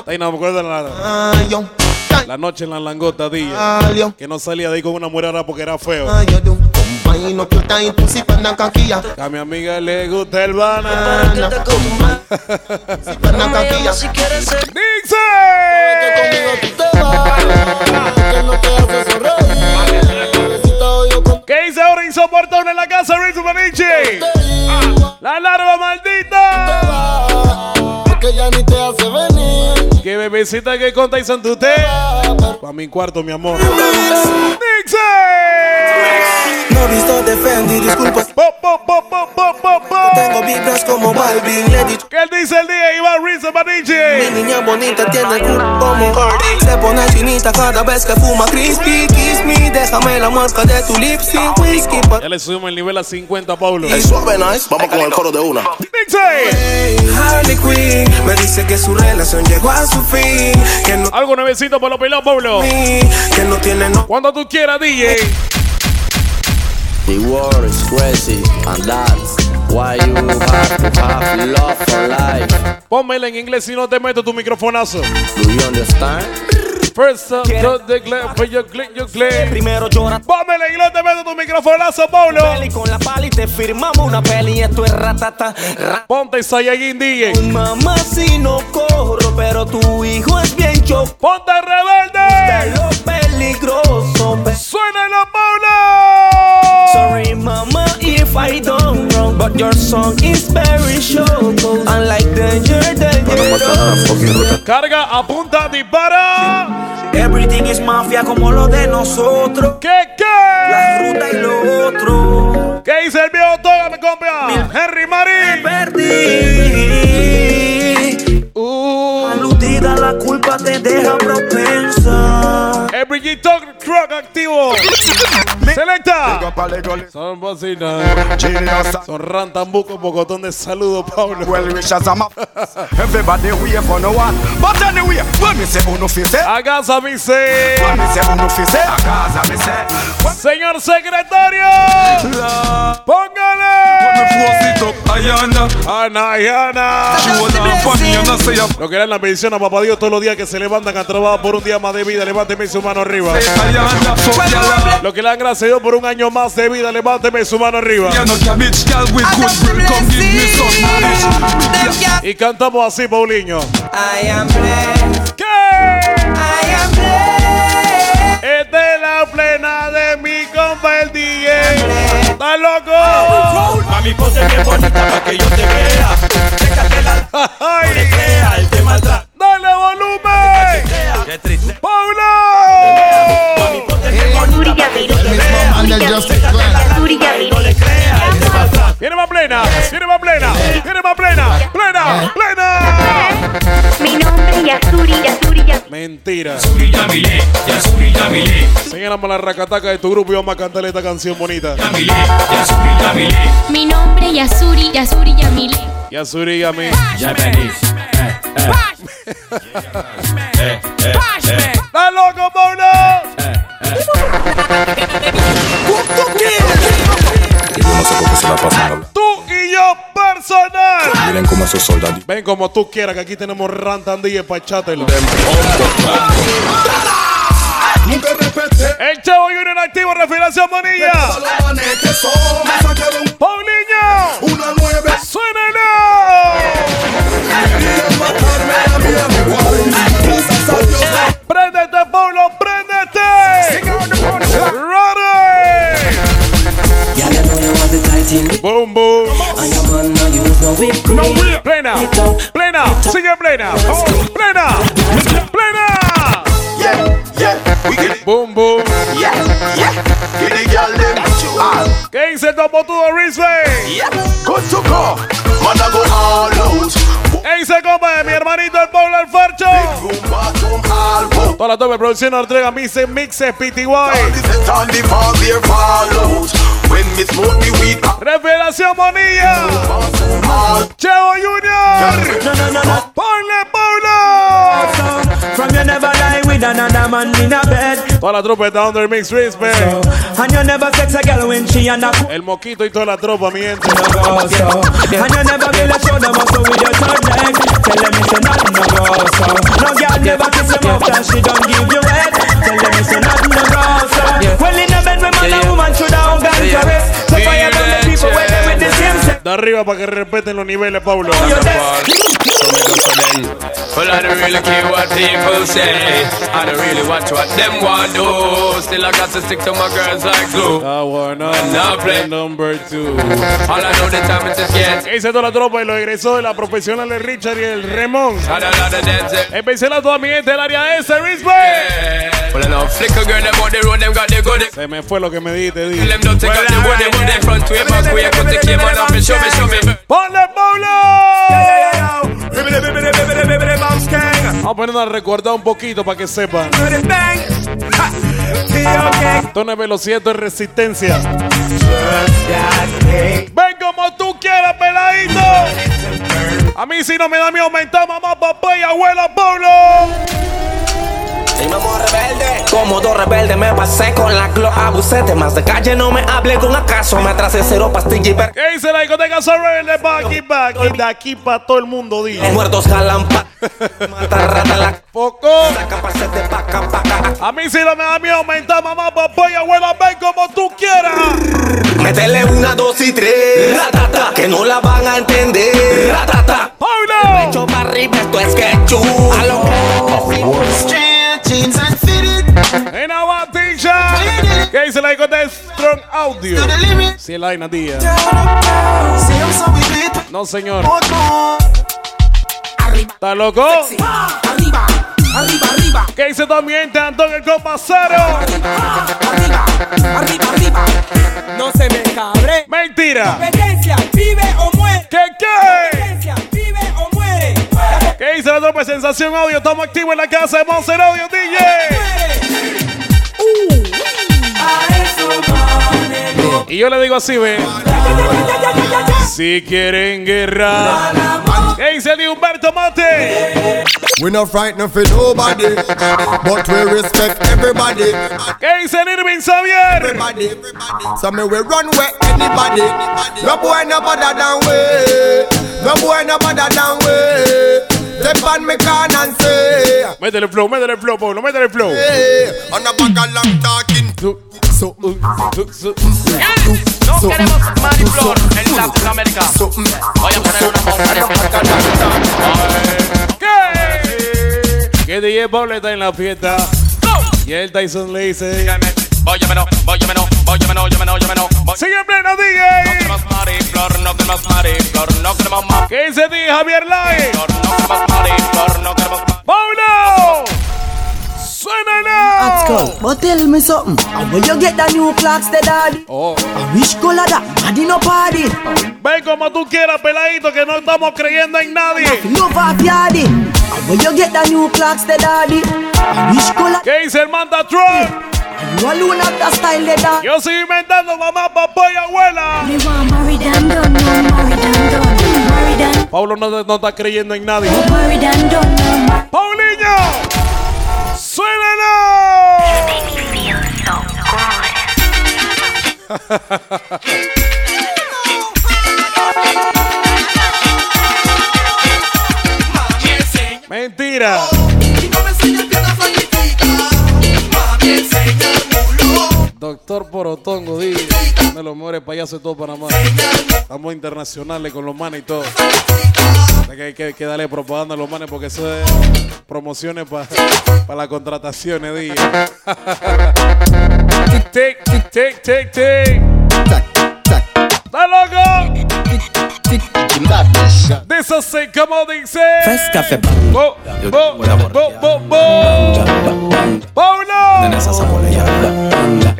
Ahí no me acuerdo de la, yo. la noche en la langota, día. Que no salía de ahí con una mujer porque era feo. A mi amiga le gusta el banana. ¿Qué dice ahora insoportable en la casa, Rizzo Manichi? La larva maldita. Que ya ni te hace venir. Que bebecita que conta y santute. Pa' mi cuarto, mi amor. No visto de Fendi, disculpas. Tengo vibras como Balvin, dicho. ¿Qué él dice el día, Iván Rizzo Mi Manichi? niña bonita tiene el culo como Cardi. Se pone chinita cada vez que fuma crispy. Kiss me, déjame la marca de tu lips sin whisky. pa- Ya le subimos el nivel a 50, Pablo. Ey, suave, nice. Vamos con el coro de una. ¡Dice! Harley Quinn me dice que su relación llegó a su fin. Que no, Algo nuevecito por los pelados, Pablo. que no tiene no. Cuando tú quieras, DJ. The world is crazy, and that's why you have to have love for life. Pónmela en inglés si no te meto tu microfonazo. Do you understand? To the for your your. Primero llora. En inglés, te meto tu microfonazo, Pablo. Peli con la pala y te firmamos una peli y esto es ratata. Ra- Ponte Saiyajin DJ. Mamá si no corro, pero tu hijo es bien choco. Ponte rebelde. lo peligroso. pe- Suénalo, Pablo. Sorry mama if I don't but your song is very short. Unlike danger, danger. Carga, apunta, dispara. Everything is mafia como lo de nosotros. ¿Qué, qué? La ruta y lo otro. ¿Qué dice el viejo Toga, me compra? Henry Marín. Perdí. Uh. Aludida, la culpa te deja propensa. El Brigitte Truck activo. Selecta. Son bocinas. Son rantambuco, bocotón de saludo, Pablo. Well, wishes I'm up. <laughs> Everybody wait for no one. But anyway, when me say uno fi say. A casa mi se. When me say uno fi say. A casa me say. Señor secretario. Póngale. Ana, Ana. Lo que era la bendición a papá Dios todos los días que se levantan a trabajar por un día más de vida. Levánteme su mano arriba. Lo que le dan gracias Dios por un año más de vida. Levánteme su mano arriba. Y cantamos así, Paulinho. I am blessed. ¿Qué? I am blessed. Es de la plena de mi compa el DJ. ¿Estás loco? Mami, ponte bien bonita para que yo te vea. Déjate la Ay. no le crea el tema atrás. ¡Dale volumen! Qué triste. ¡Paulo! No le crea el tema atrás. Viene más plena, viene más plena, viene más plena, plena, plena. Mi nombre es Yasuri, Yasuri, Yasuri. Mentira. Yasuri Yamile, Yasuri Yamile, Señalamos la racataca de tu grupo y vamos a cantarle esta canción bonita. Yamile, Yasuri Yamile. Mi nombre es Yasuri, Yasuri Yamile. Yasuri Yami. Japanese. Eh, eh. Eh, eh, eh. ¡Estás loco, Paulo! Y yo no sé por qué se la pasan hablando. Tú y yo personal. Miren cómo esos soldados. Ven como tú quieras, que aquí tenemos rantandilla para echártelo. El Chavo Junior activo, refinación Bonilla. Paulinho. ¡Suénalo! ¡Préndete, Paulo! ¡Préndete! Boom, boom. Plena, plena, sigue plena, plena, plena. Yeah, yeah. Boom, boom. Yeah, yeah. Get the girl them. ¿Qué dice el topo tudo Rizwe? yeah. Good to go. Man, go all out. ¿Qué dice compa de mi hermanito el Pablo Alfarcho? Toda la tope producción entrega Mixes, Mixes, PTY. Revelación Bonilla. Chavo Junior. Ponle bed. Toda la tropa está under Mix Respect. El moquito y toda la tropa, mi so. Your leg. Tell them it's nothing no go so. No girl never kiss them up and she don't give you head. Tell them it's nothing no go so. Well in a bed when man and woman should have gun caress. So fire De arriba para que respeten los niveles, them. Well, I don't really care what people say. I don't really watch what them want do. Still, I got to stick to my girls like glue. Play. Number two. All I know the time is just get. ¿Qué dice toda la tropa y los egresados de la profesional de Richard y el Remón? I don't know the dance. Especial a toda mi gente del área S, Respect. Well, I know flicker girl, them on the road, them got the good. Se me fue lo que me dijiste, di. Them don't take out the wood, them front Vamos a ponernos a recordar un poquito para que sepan. Es velocidad, es resistencia. Ven como tú quieras, peladito. A mí si no me da miedo aumentar, mamá, papá y abuela, Paulo. Y mamá rebelde. Como dos rebeldes me pasé con la glock. Abusé más de calle, no me hable con acaso. Me atrasé cero pastilla y per... ¿Qué dice la discoteca Rebelde? Pa' aquí, pa' aquí, de aquí para todo el mundo, dice. Muertos jalan pa... Mata rata la... Poco. Saca pa'sete paca, paca. A mí si no me da miedo aumentar, mamá, papá y abuela, ven como tú quieras. Métele una, dos y tres. Ratata. Que no la van a entender. Ratata. ¡Paulo! Pecho para arriba, esto es ketchup. A lo jeans and fitted. En Abatilla. ¿Qué dice la discoteca Strong Audio? Si el Aina Díaz. No, señor. ¿Está loco? Arriba, arriba, arriba. ¿Qué dice también Antonio el Compasero? Arriba, arriba. No se me cabre. Mentira. Competencia, vive o muere. ¿Qué qué? ¿Qué dice la tropa Sensación Audio? Estamos activos en la casa de Monster Audio, DJ. Y yo le digo así, ve. Si quieren guerra. ¿Qué dice el de Humberto Mate? We not frightened for nobody, but we respect everybody. ¿Qué dice el Irving Xavier? Everybody, so me we run where anybody. No boy no better than we. No boy no better than we. Step on me can and say. Métele flow, métele flow, Pablo, métele flow. Hey, on a back a long talking. So, so, No queremos mariflor en Latinoamérica. Voy a poner una ¿Qué? Que DJ Pablo está en la fiesta. Y el Tyson le dice. Sigue en pleno DJ. No queremos no queremos mariflor, no queremos más. ¿Qué dice DJ Javier Lai? No queremos no. Let's go. But tell me something. How will you get the new clocks, the daddy? Oh. Which color that? Body no party. Ven como tú quieras, peladito, que no estamos creyendo en nadie. Love off will you get the new clocks, the daddy? Which color? ¿Qué dice el Manda Trump? You alone have the style, the daddy. Yo sigo inventando mamá, papá y abuela. Me want marry them, don't know, marry them, don't marry them, Pablo no, no está creyendo en nadie. marry them, don't know, marry ¡Paulinho! ¡Suénalo! <laughs> Mentira. Doctor Porotongo, di. De los mejores payasos de todo Panamá. Estamos internacionales con los manes y todo. Hay que, hay darle propaganda a los manes porque eso es promociones para las contrataciones, di. tic, tic, tic, tic, tic. ¿Está loco? Dice así como dice. Fresh café. Bo, bo, bo, bo, bo. ¡Paulo!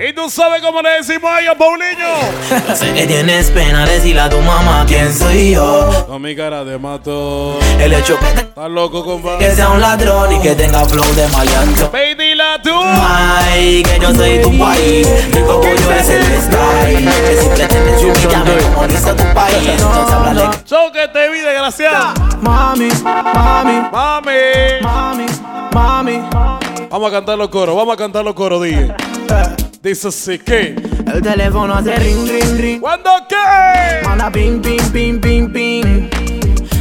Y tú sabes cómo le decimos a ellos, Paulinho. <laughs> Sé que tienes pena decirle a tu mamá quién soy yo. Con mi cara de mato. El hecho que, te- ¿Estás loco, compa? que sea un ladrón y que tenga flow de maleante. Pedila tú. Ay, que yo soy tu país. Mi cogollo es el style. Que si pretendes humillarme, memoriza tu país. Entonces háblale. Choque te vi, desgraciado. Mami, mami, Mami. mami, mami. Vamos a cantar los coros, vamos a cantar los coros, DJ. Dice así que. El teléfono hace ring, ring, ring. ¿Cuándo qué? Manda ping, ping, ping, ping, ping.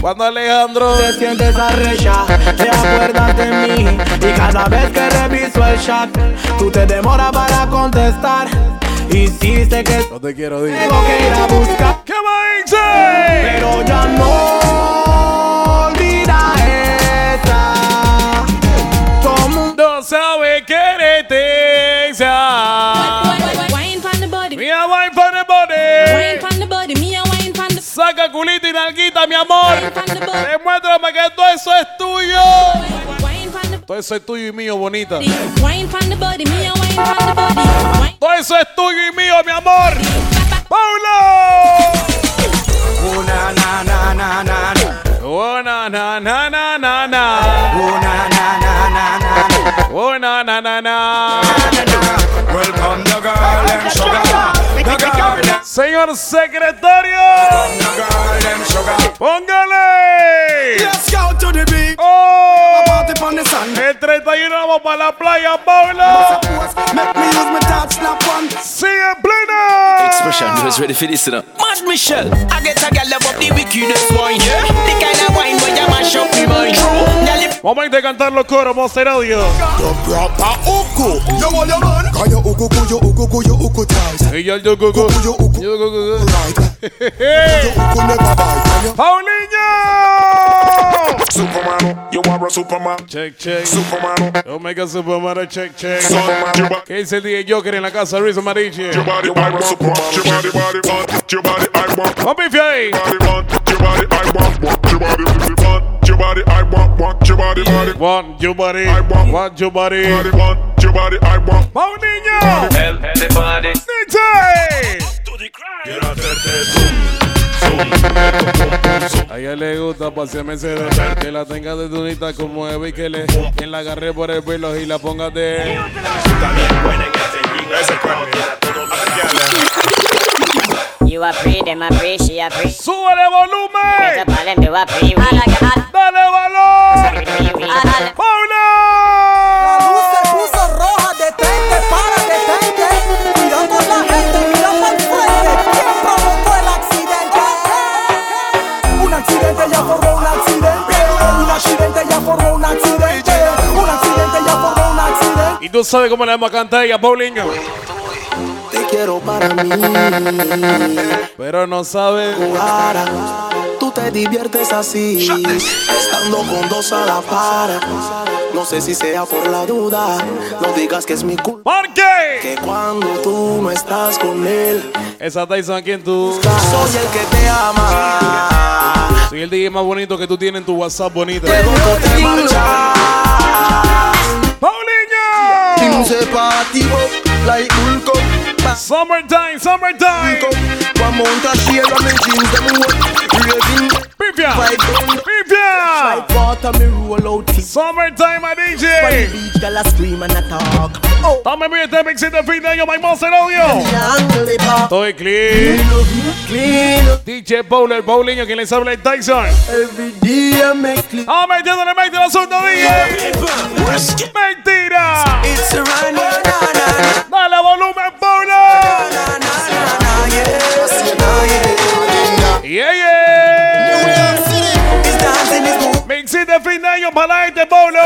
Cuando Alejandro. Te sientes arrecha, te acuerdas de mí Y cada vez que reviso el chat Tú te demoras para contestar Hiciste que No te quiero, DJ. tengo que ir a buscar ¿Qué me dice? Pero ya no nalguita, mi amor. Demuéstrame que todo eso es tuyo. Todo eso es tuyo y mío, bonita. Todo eso es tuyo y mío, mi amor. ¡Paulo! Una na na na na na. Oh, na, na, na, na, na, na. Una na na na na na. Oh, na, na, na, na. Welcome the girl them sugar. The girl Señor secretario, girl them sugar. póngale. Let's go to the beat. Oh, Party on the sun. el 31 vamos para la playa, Paulo. Make me use my touch snap one. Sigue plena. Expression, you was ready for this, you know. Mad Michelle, I get a gal love up the wickedest wine, yeah. The kind of wine where you mash up me mind. True, Girl, if Momento de cantar los coros, Monster Audio. The proper uku. Yo want your man. Kaya uku kuyo uku kuyo uku tight. Y yo, yo, yo, yo. Kuyo uku Yo, yo, yo, yo. right. Hey. Uku never bite. Kaya Paulinho! Superman, you are a Superman. Check, check. Superman, Omega Superman, check, check. Superman, your body, ¿Qué dice el DJ Joker en la casa Rizzo Mariche? your body, I want Superman. Your body, body, body, your body, I want. Con pife ahí. Body, want, your body, I want. Want your body, want your body, I want. Want your body, body, Want your body. I want. Want your body. body, want the body I want. ¡Va niño! El, el body. Quiero hacerte zoom. A ella le gusta pasearme cero Que la tengas de tunita como Eva y que le Que la agarre por el pelo y la pongas de Está Ese You are free, them are free, she are free ¡Súbele volumen! Dale valor tú sabes cómo le vamos a cantar ella, Paulinho. Te quiero para mí. Pero no sabe. Ahora, tú te diviertes así, estando con dos a la par. No sé si sea por la duda, no digas que es mi culpa. ¿Por qué? Que cuando tú no estás con él, Esa Tyson aquí en tu. soy el que te ama. Soy el DJ más bonito que tú tienes en tu WhatsApp bonito. te Summer say party up like bull cup. Summertime, summertime. Of jeans them. Raving Pipia! Pipia! Summertime, my DJ! Beach, scream and I talk. Oh! Este de fin de año, my monster audio! Estoy clean. DJ Bowler, Bowling, que les habla Tyson. Every me clean. Ah, metiéndole, asunto, DJ! ¡Mentira! It's a running, Dale volumen, Bowler! Yeah, yeah! años para este pueblo.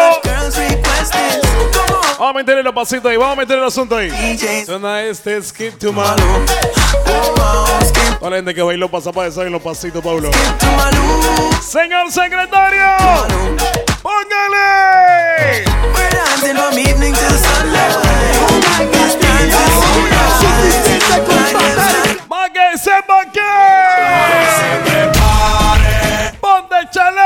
Vamos a meterle los pasitos ahí, vamos a meterle el asunto ahí. Suena este skip to malo. Toda gente que bailó pasa para eso en los pasitos, Pablo. Señor secretario, póngale. ¡Va que se va que! ¡Ponte chale!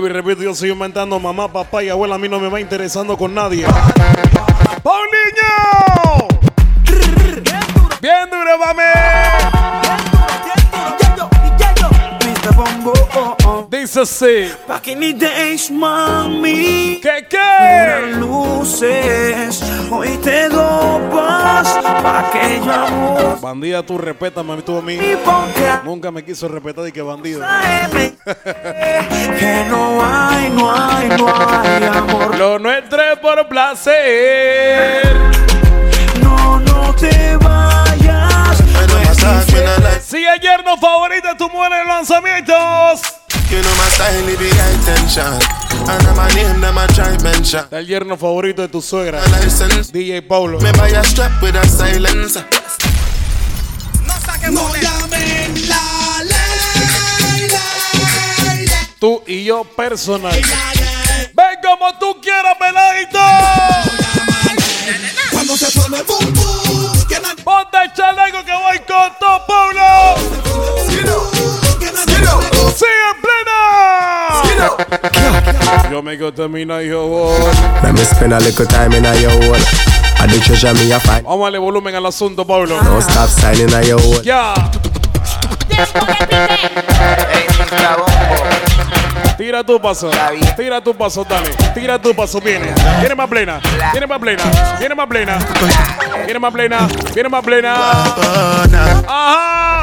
Vuelvo y repito, yo sigo inventando mamá, papá y abuela. A mí no me va interesando con nadie. ¡Paulinho! ¡Bien duro, mami! Mr. Oh, oh. Dice así. Back in the days, mami. ¿Qué qué? Luces. Hoy te dopas pa' que yo amor. Bandida, tú respétame a mí, tú a mí. Nunca me quiso respetar y que bandido. que no hay, no hay, no hay amor. Lo nuestro es por placer. No, no te vayas. Si ayer no favorita tu muere en lanzamientos. You know my style, it be high tension. And I'm a name, them a try mention. El yerno favorito de tu suegra. DJ Paulo. me buy a strap with a silencer. No llamen la ley, ley, ley. Tú y yo personal. Ven como tú quieras, peladito. Cuando se forme el boom Ponte el chaleco que voy con todo, Paulo. Sí, en plena. Yo me terminar, yo. Let me spend a little time in your world. I the treasure me a find. Vamos a darle volumen al asunto, Pablo. No stop signing a your world. Ya. Tira tu paso, tira tu paso, dale. Tira tu paso, viene. Viene más plena, viene más plena, viene más plena. Viene más plena, viene más plena. Ajá.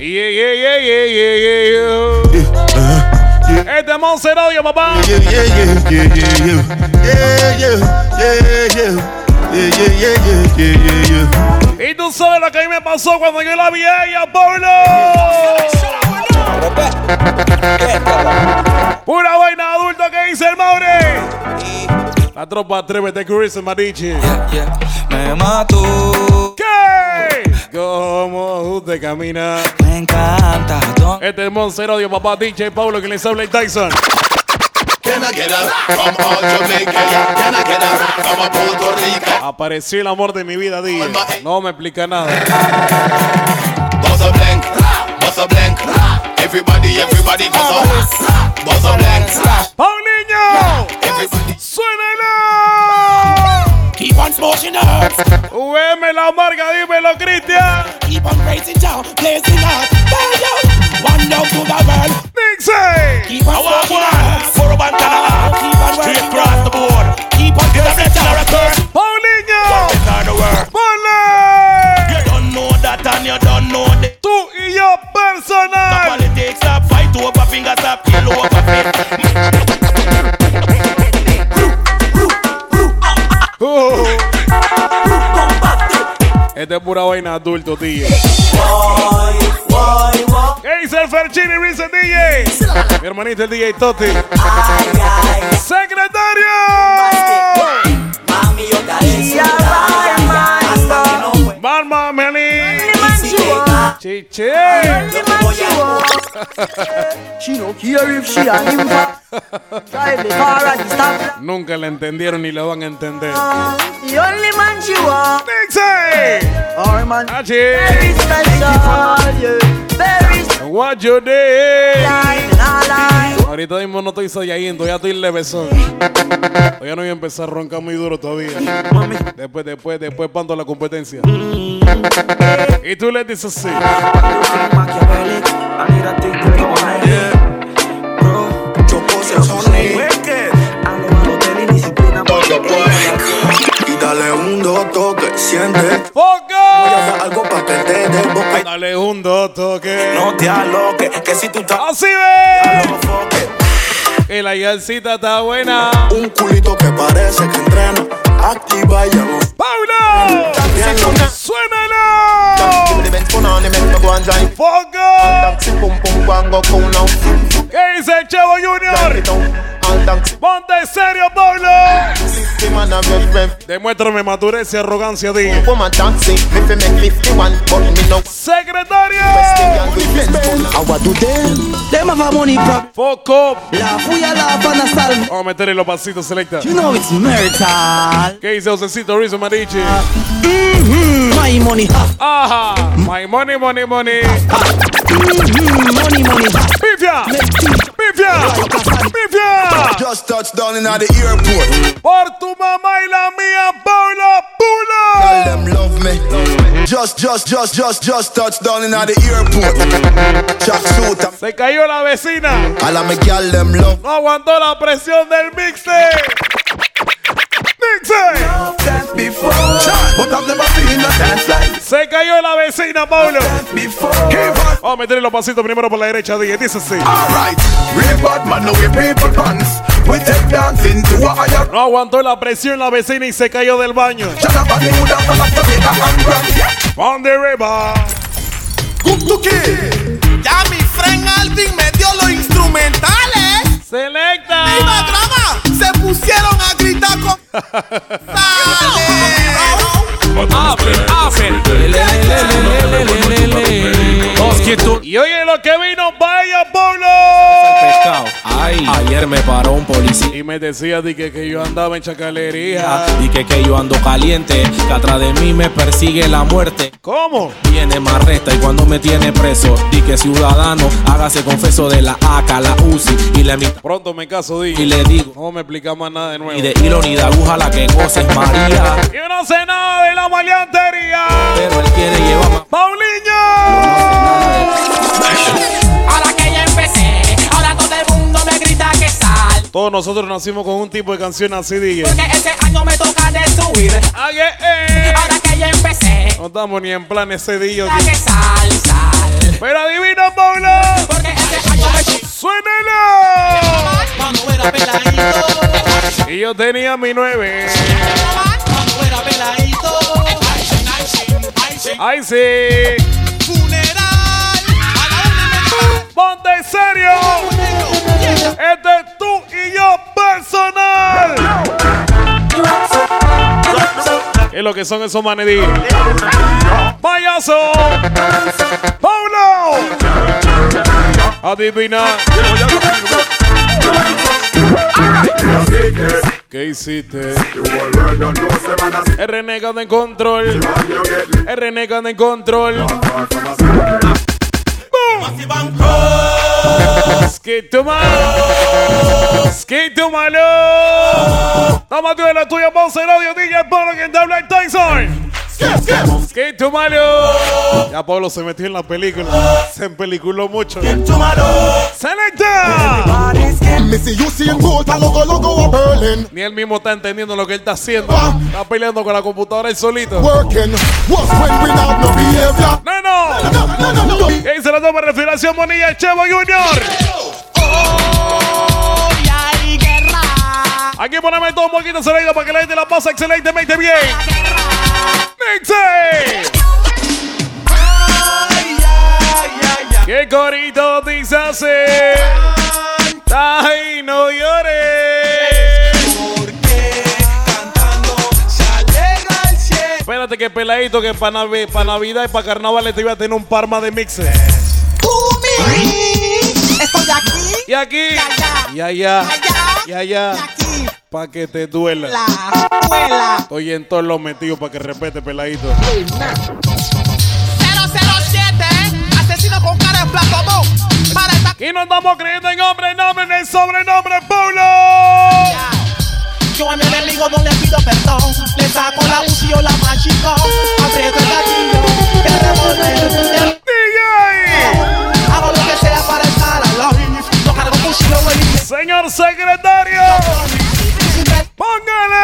Yeah, yeah, yeah, yeah, yeah, yeah, yeah. Uh, yeah. Este Monse papá. Yeah, yeah, yeah, yeah, yeah, yeah. Yeah, yeah, yeah, yeah. Yeah, yeah, yeah, y tú sabes lo que a mí me pasó cuando yo la vi a ella, Pablo. Pura vaina adulta que dice el Maure. La tropa atrévete, Chris Marichi. Me mató. Como usted camina. Me encanta. Este es Monster Audio, papá DJ Pablo, que les habla el Tyson. Apareció el amor de mi vida, dije. No me explica nada. Everybody, everybody, ¡Paulinho! ¡Suénalo! Once more she knows. Hueme la marca, dímelo, Cristian. Keep on praising down, blazing out. One down to the world. Nixie. Keep on walking out. For one Canada. Keep on Straight across the board. Keep on getting the blessing or a curse. Paulinho. What is on the world? Bullet. You don't know that and you don't know this. Tú y yo personal. The politics up, fight over finger up, kill over feet. Este es pura vaina adulto, tío. ¿Qué dice el Ferchini Reason DJ? Mi hermanito el DJ Toti. ¡Secretario! Mami, yo <laughs> Nunca la entendieron ni la van a entender. What you did. Ahorita mismo no estoy sayayindo, ya estoy levesón. Todavía no voy a empezar a roncar muy duro todavía. Después, después, después pando la competencia. Y tú le dices así. Y dale un dos toque, siente. ¡Foca! Voy a dar algo pa' que te dé boca. Dale un dos toque. No te aloques, que si tú estás. ¡Así ve! Que la yalcita está buena. Un culito que parece que entrena. Activa y ya no. ¡Paulo! ¡Suénalo! ¡Foca! ¿Qué dice el Chavo Junior? ¡Ponte serio, Pablo! Demuéstrame madurez y arrogancia, dije. ¡Secretario! Them have a money problem. ¡Foco! La fuya la pana. Vamos a meterle los pasitos, selecta. You know it's marital. ¿Qué dice Josecito Rizzo Marichi? Mm-hmm. My money. Ajá. My money, money, money. Mm-hmm. Money, money. ¡Pifia! ¡Pifia! ¡Pifia! Just touched down in the airport. Por tu mamá y la mía, Paula Pula. Tell them love me. Just, just, just, just, just touched down in the airport. Suit. Se cayó la vecina. All of me them love. No aguantó la presión del Se cayó la vecina, Paulo. Vamos a meterle los pasitos primero por la derecha, DJ. Dice así. No aguantó la presión la vecina y se cayó del baño. On the river. Ya mi friend Alvin me dio los instrumentales. Selecta. ¡Viva drama! Se pusieron a gritar con. <laughs> Y oye lo que vino, vaya. Ay, ayer me paró un policía. Y me decía di que, que yo andaba en chacalería. Y que, que yo ando caliente, que atrás de mí me persigue la muerte. ¿Cómo? Viene más resta y cuando me tiene preso, di que ciudadano, hágase confeso de la AK, la UCI y la mitad. Pronto me caso, di. Y le digo, No me explica más nada de nuevo. ni de hilo ni de aguja la que goza es María. Yo no sé nada de la maleantería. Pero él quiere llevar más. ¡Paulinho! Ahora que que sal. Todos nosotros nacimos con un tipo de canción así, DJ. Porque este año me toca destruir. Ay, eh, eh. Ahora que ya empecé, No estamos ni en plan ese día. grita que sal, sal. Pero adivina, Pablo. Porque este año me ¡Suénelo! Cuando era peladito, Y yo tenía mi nueve. cuando era peladito. Ay, sin, ay, sin, ay, sin. ¡Ay, sí! Funeral. ¡Ponte en serio! Este es tú y yo personal. ¿Qué es lo que son esos manedí? ¡Payaso! ¡Paulo! Adivina. ¿Qué hiciste? El renegado en control. El renegado en control. Skate malo. Skate malo. Toma tú de la tuya, Ponce Radio, DJ Polo, quien te habla el Tyson. ¿Qué tu malo? Ya Pablo se metió en la película. Se empeliculó mucho. ¡Selecta! Missy, you see gold, a logo, logo, a Berlin. Ni él mismo está entendiendo lo que él está haciendo. Está peleando con la computadora él solito. Working, was when we not no behavior. No, no. No, no, no, no. ¿Quién se la toma respiración Monilla? Chevo Junior. Aquí ponemos todo un poquito sonido para que la gente la pase excelentemente bien. Nixie. ¿Qué corito dice así? Ay, no llores. Espérate que peladito que para Navidad y para Carnaval te iba a tener un par más de mixes. Estoy aquí. Y aquí. Y allá. Y allá. Pa' que te duela. La escuela. Estoy en todos los metidos para que respete peladito. 007, asesino con cara de plato Para esta Y no estamos creyendo en hombre, nombre, en el sobrenombre, Paulo. Yo a mi enemigo no le pido perdón. Le saco la UCI o la machico. Aprieto el gatillo. El revólver. Señor secretario. ¡Póngale!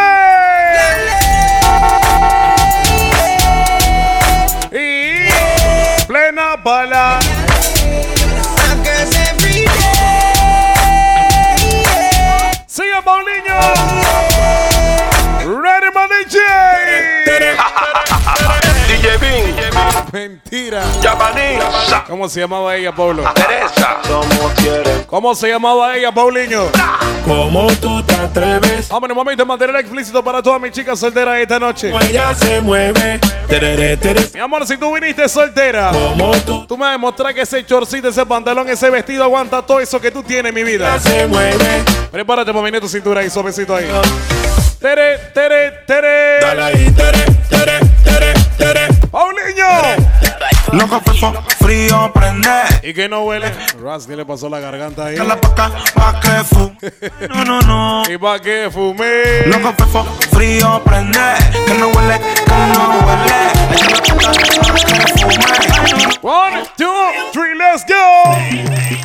Y plena bala. Sigue Paulinho. Mentira. ¿Cómo se llamaba ella, Pablo? Teresa. ¿Cómo se llamaba ella, Paulinho? ¿Cómo tú te atreves? Vamos, en un momento de material explícito para todas mis chicas solteras esta noche. Ella se mueve. Tereré, tereré. Mi amor, si tú viniste soltera, ¿Cómo tú tú me vas a demostrar que ese chorcito, ese pantalón, ese vestido aguanta todo eso que tú tienes, mi vida. se mueve? Prepárate para venir tu cintura ahí, suavecito ahí. Tere, tere, tere. Dale ahí, tere, tere, tere, tere. ¡Paulinho! Loco fefo, frío prende. ¿Y que no huele? Ras, ¿qué le pasó la garganta ahí? Que la paca pa' que fu. No, no, no. ¿Y pa' qué fumé? Loco fefo, frío prende. Que no huele, que no huele. Echa la paca pa' que fume. One, two, three, let's go. <laughs>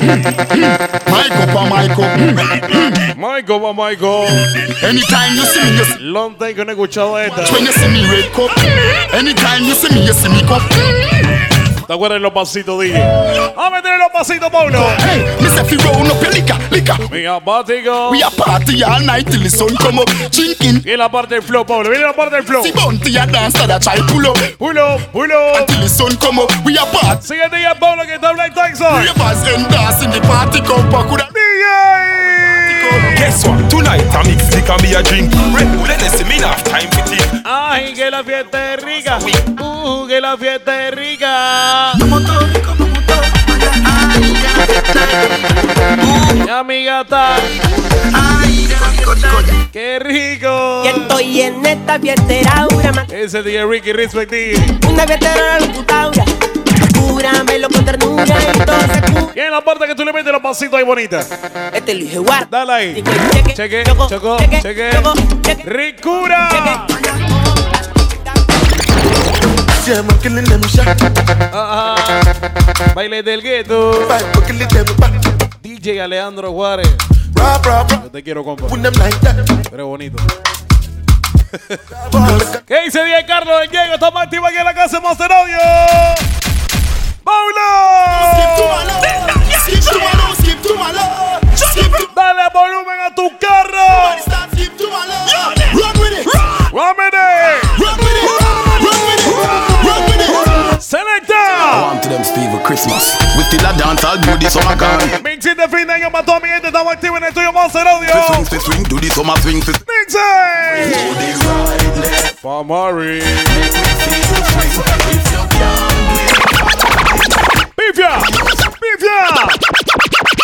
Michael Michael. Michael, Michael. Anytime you see me, you see Long time que no he escuchado esta. When you see me red cup. Anytime you see me, you see me cup. ¿Te acuerdas de los pasitos, dije? ¡A meter los pasitos, Pablo! Hey, Mr. Fi roll up your liquor, liquor. Mi apático. We a party all night till the sun come up. Drinking. Viene la parte del flow, Pablo. Viene la parte del flow. See bounty a dance that try pull up. Pull up, pull up. Until the sun come up. We a party. Síguete ya, Pablo, que está Black Tyson. Ravers and dance in the party come back with a DJ! Guess what? Tonight I mix and me a drink. Red Bull Hennessy, me not have time for think. ¡Ay, que la fiesta es rica! ¡Uh, que la fiesta es rica! Ya mi gata. ¡Qué rico! Y estoy en esta fiestera, ma. Ese día Ricky Respect. Una fiestera con ternura y todo se cu- Y en la parte que tú le metes los pasitos ahí bonita. Este lo dije guarda. Dale ahí. Cheque, Cheque, choco, choco, cheque, cheque. choco, cheque. ¡Ricura! Ajá. Baile del gueto. DJ Alejandro Juárez. Yo te quiero, compa. Pero bonito. ¿Qué dice Diego Carlos del Diego? Estamos activos aquí en la casa de Monster Audio. Skip to ¡Paulo! my love. Skip to my love. Skip to my love. Skip to Dale volumen a tu carro. Start skip to my love. Run with it. ¡Vámonos! Run with it. Run with it. Run with it. ¡Selecta! Want to them Steve with Christmas. We still a dance, I'll do this summer gone. Mixing de fin de año para toda mi gente. Estamos activos en el estudio Monster Fi Audio. swing, fi swing, do this summer swing, fi Mixing! Famari. ¡Pifia! ¡Pifia!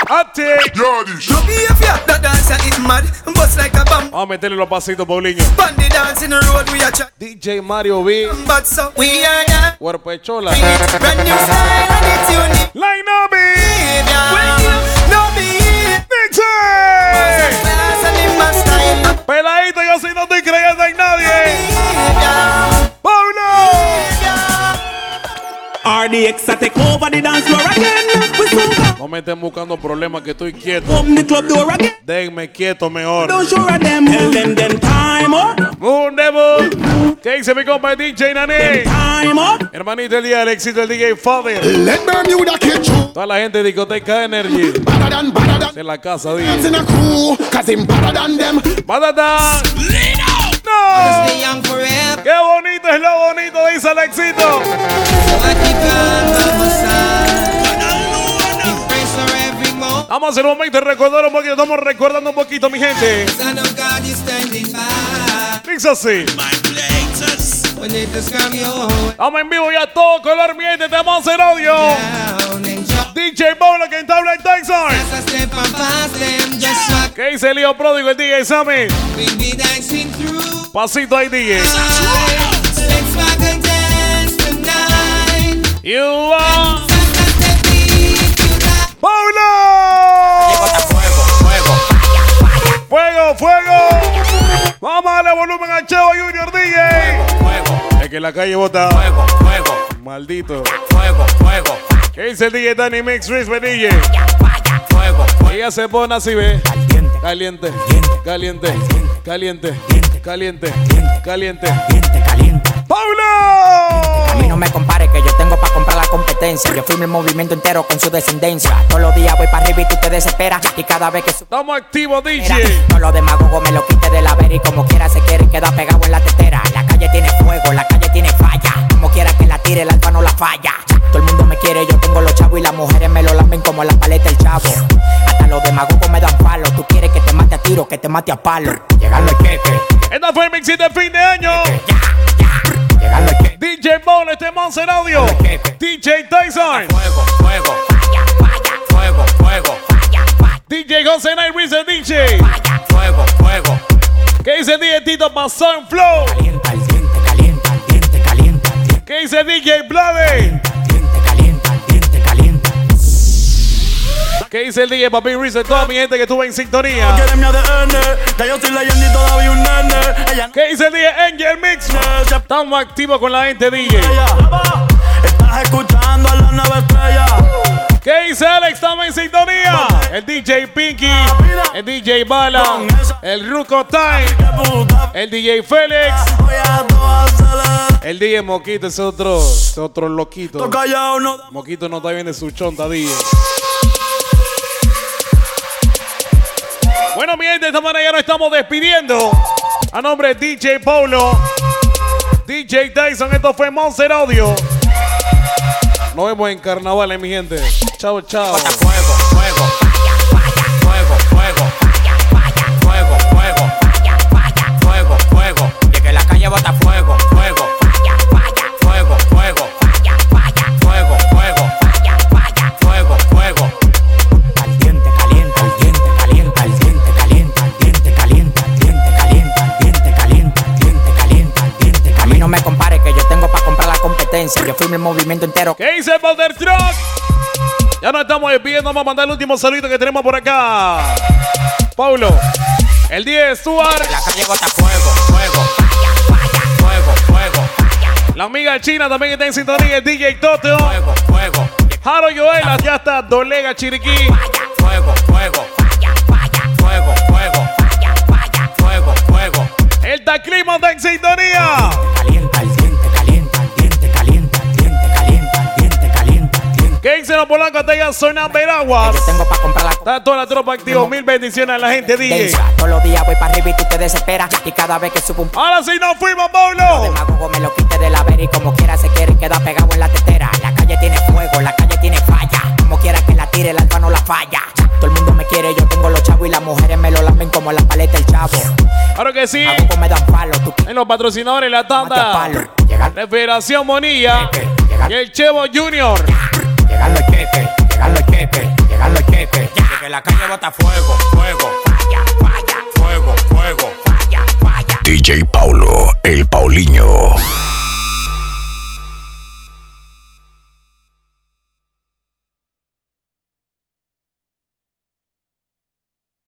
¡Ate! Yardish. No behavior, that dancer is mad. Bust like a bomb. Vamos a meterle los pasitos, Paulinho. Bandy dance in the road, we a chat. DJ Mario B. But so we are. Cuerpo de chola. Brand new style and it's unique. Line up Behavior. In my style. Peladito, yo sí no estoy creyendo en nadie. Behavior. The ex I take over the dance floor again. We some No me estén buscando problemas que estoy quieto. open the club door again. Déjenme quieto mejor. Don't show her them. Tell them them time up. Un demo. ¿Qué dice mi compa DJ Nani? Time up. Hermanito, el día del éxito del DJ Father. Let Bermuda catch you. Toda la gente de discoteca Energy. Better than, better than. En la casa, Dance DJ. in a crew, cause him better than them. ¡Batata! ¡No! ¡Qué bonito es lo bonito! Dice el éxito. Vamos a hacer un momento de recordar un poquito. Estamos recordando un poquito, mi gente. Dice así. Vamos en vivo ya todo color, mi gente. Tenemos el audio. DJ Bowler que entabla el Tyson. ¿Qué dice el hijo pródigo, el DJ Sammy? Pasito ahí, DJ. You are. ¡Paulo! ¡Fuego, fuego! Vamos a darle volumen al Chavo Junior DJ. Es que la calle bota. Fuego, fuego. Maldito. Fuego, fuego. ¿Qué dice el DJ Danny Mix Respect DJ? Fuego, Ella se pone así, ve. Caliente, caliente, caliente, caliente, caliente. ¡Pablo! A mí no me compare que yo tengo para comprar la competencia. Yo firmo el movimiento entero con su descendencia. Todos los días voy para arriba y tú te desesperas. Y cada vez que su Estamos activos, DJ. Todos los demagogos me lo quite de la vera y como quiera se quiere queda pegado en la tetera. La calle tiene fuego, la calle tiene falla. Como quiera que la tire, el alfa no la falla. Todo el mundo me quiere, yo tengo los chavos y las mujeres me lo lamben como la paleta el chavo. Hasta los demagogos me dan palo. Tú quieres que te mate a tiro, que te mate a palo. Llegan los cheques. Esta fue el mix de fin de año. Llegan los cheques. DJ Ball, este Monster Audio. DJ Tyson. Fuego, fuego. Fuego, fuego. DJ José Night Reason DJ. Fuego, fuego. ¿Qué dice DJ Tito Pasó en Flow? Calienta el diente, calienta el diente, calienta el diente, ¿Qué dice DJ Blade? ¿Qué dice el DJ Papi Reason? Toda mi gente que estuvo en sintonía. ¿Qué dice el DJ Angel Mix? Estamos activos con la gente DJ. Estás escuchando a la nueva estrella. ¿Qué dice Alex? Estamos en sintonía. El DJ Pinky, el DJ Bala, el Ruco Time, el DJ Félix, el DJ Moquito, ese otro, ese otro loquito. Moquito no está bien de su chonta, DJ. Bueno, mi gente, esta manera ya nos estamos despidiendo. A nombre de DJ Paulo, DJ Tyson, esto fue Monster Audio. Nos vemos en carnavales, mi gente. Chao, chao. Competencia. Yo firmo el movimiento entero. ¿Qué dice Powder Truck? Ya nos estamos despidiendo. Vamos a mandar el último saludito que tenemos por acá. Paulo, el 10 Stuart, La calle fuego, fuego. Fuego, fuego. la amiga china también está en sintonía. El DJ Toto, Fuego, fuego. Jaro Joela, ya está Dolega Chiriquí. Fuego, fuego. Fuego, fuego. Fuego, fuego. El Taclima está en sintonía. Diente. ¿Qué dice los polacos? Te ya suena Veraguas. Tengo para comprar la Está toda la tropa activa. Mil bendiciones a la gente, DJ. Todos los días voy para arriba y tú te desesperas. Y cada vez que subo un Ahora sí nos fuimos, Paulo. demagogo me lo quite de la vera y como quiera se quiere queda pegado en la tetera. La calle tiene fuego, la calle tiene falla. Como quiera que la tire, el alfa no la falla. Todo el mundo me quiere, yo tengo los chavos y las mujeres me lo lamben como la paleta el chavo. Claro que sí. Me dan palo, tú En los patrocinadores, la tanda. Refederación Monilla. llegan, Y el Chevo Junior. Llegan los cheques, llegan los cheques, llegan los. De que la calle bota fuego, fuego. Falla, falla. Fuego, fuego. Falla, falla. DJ Paulo, el Paulinho.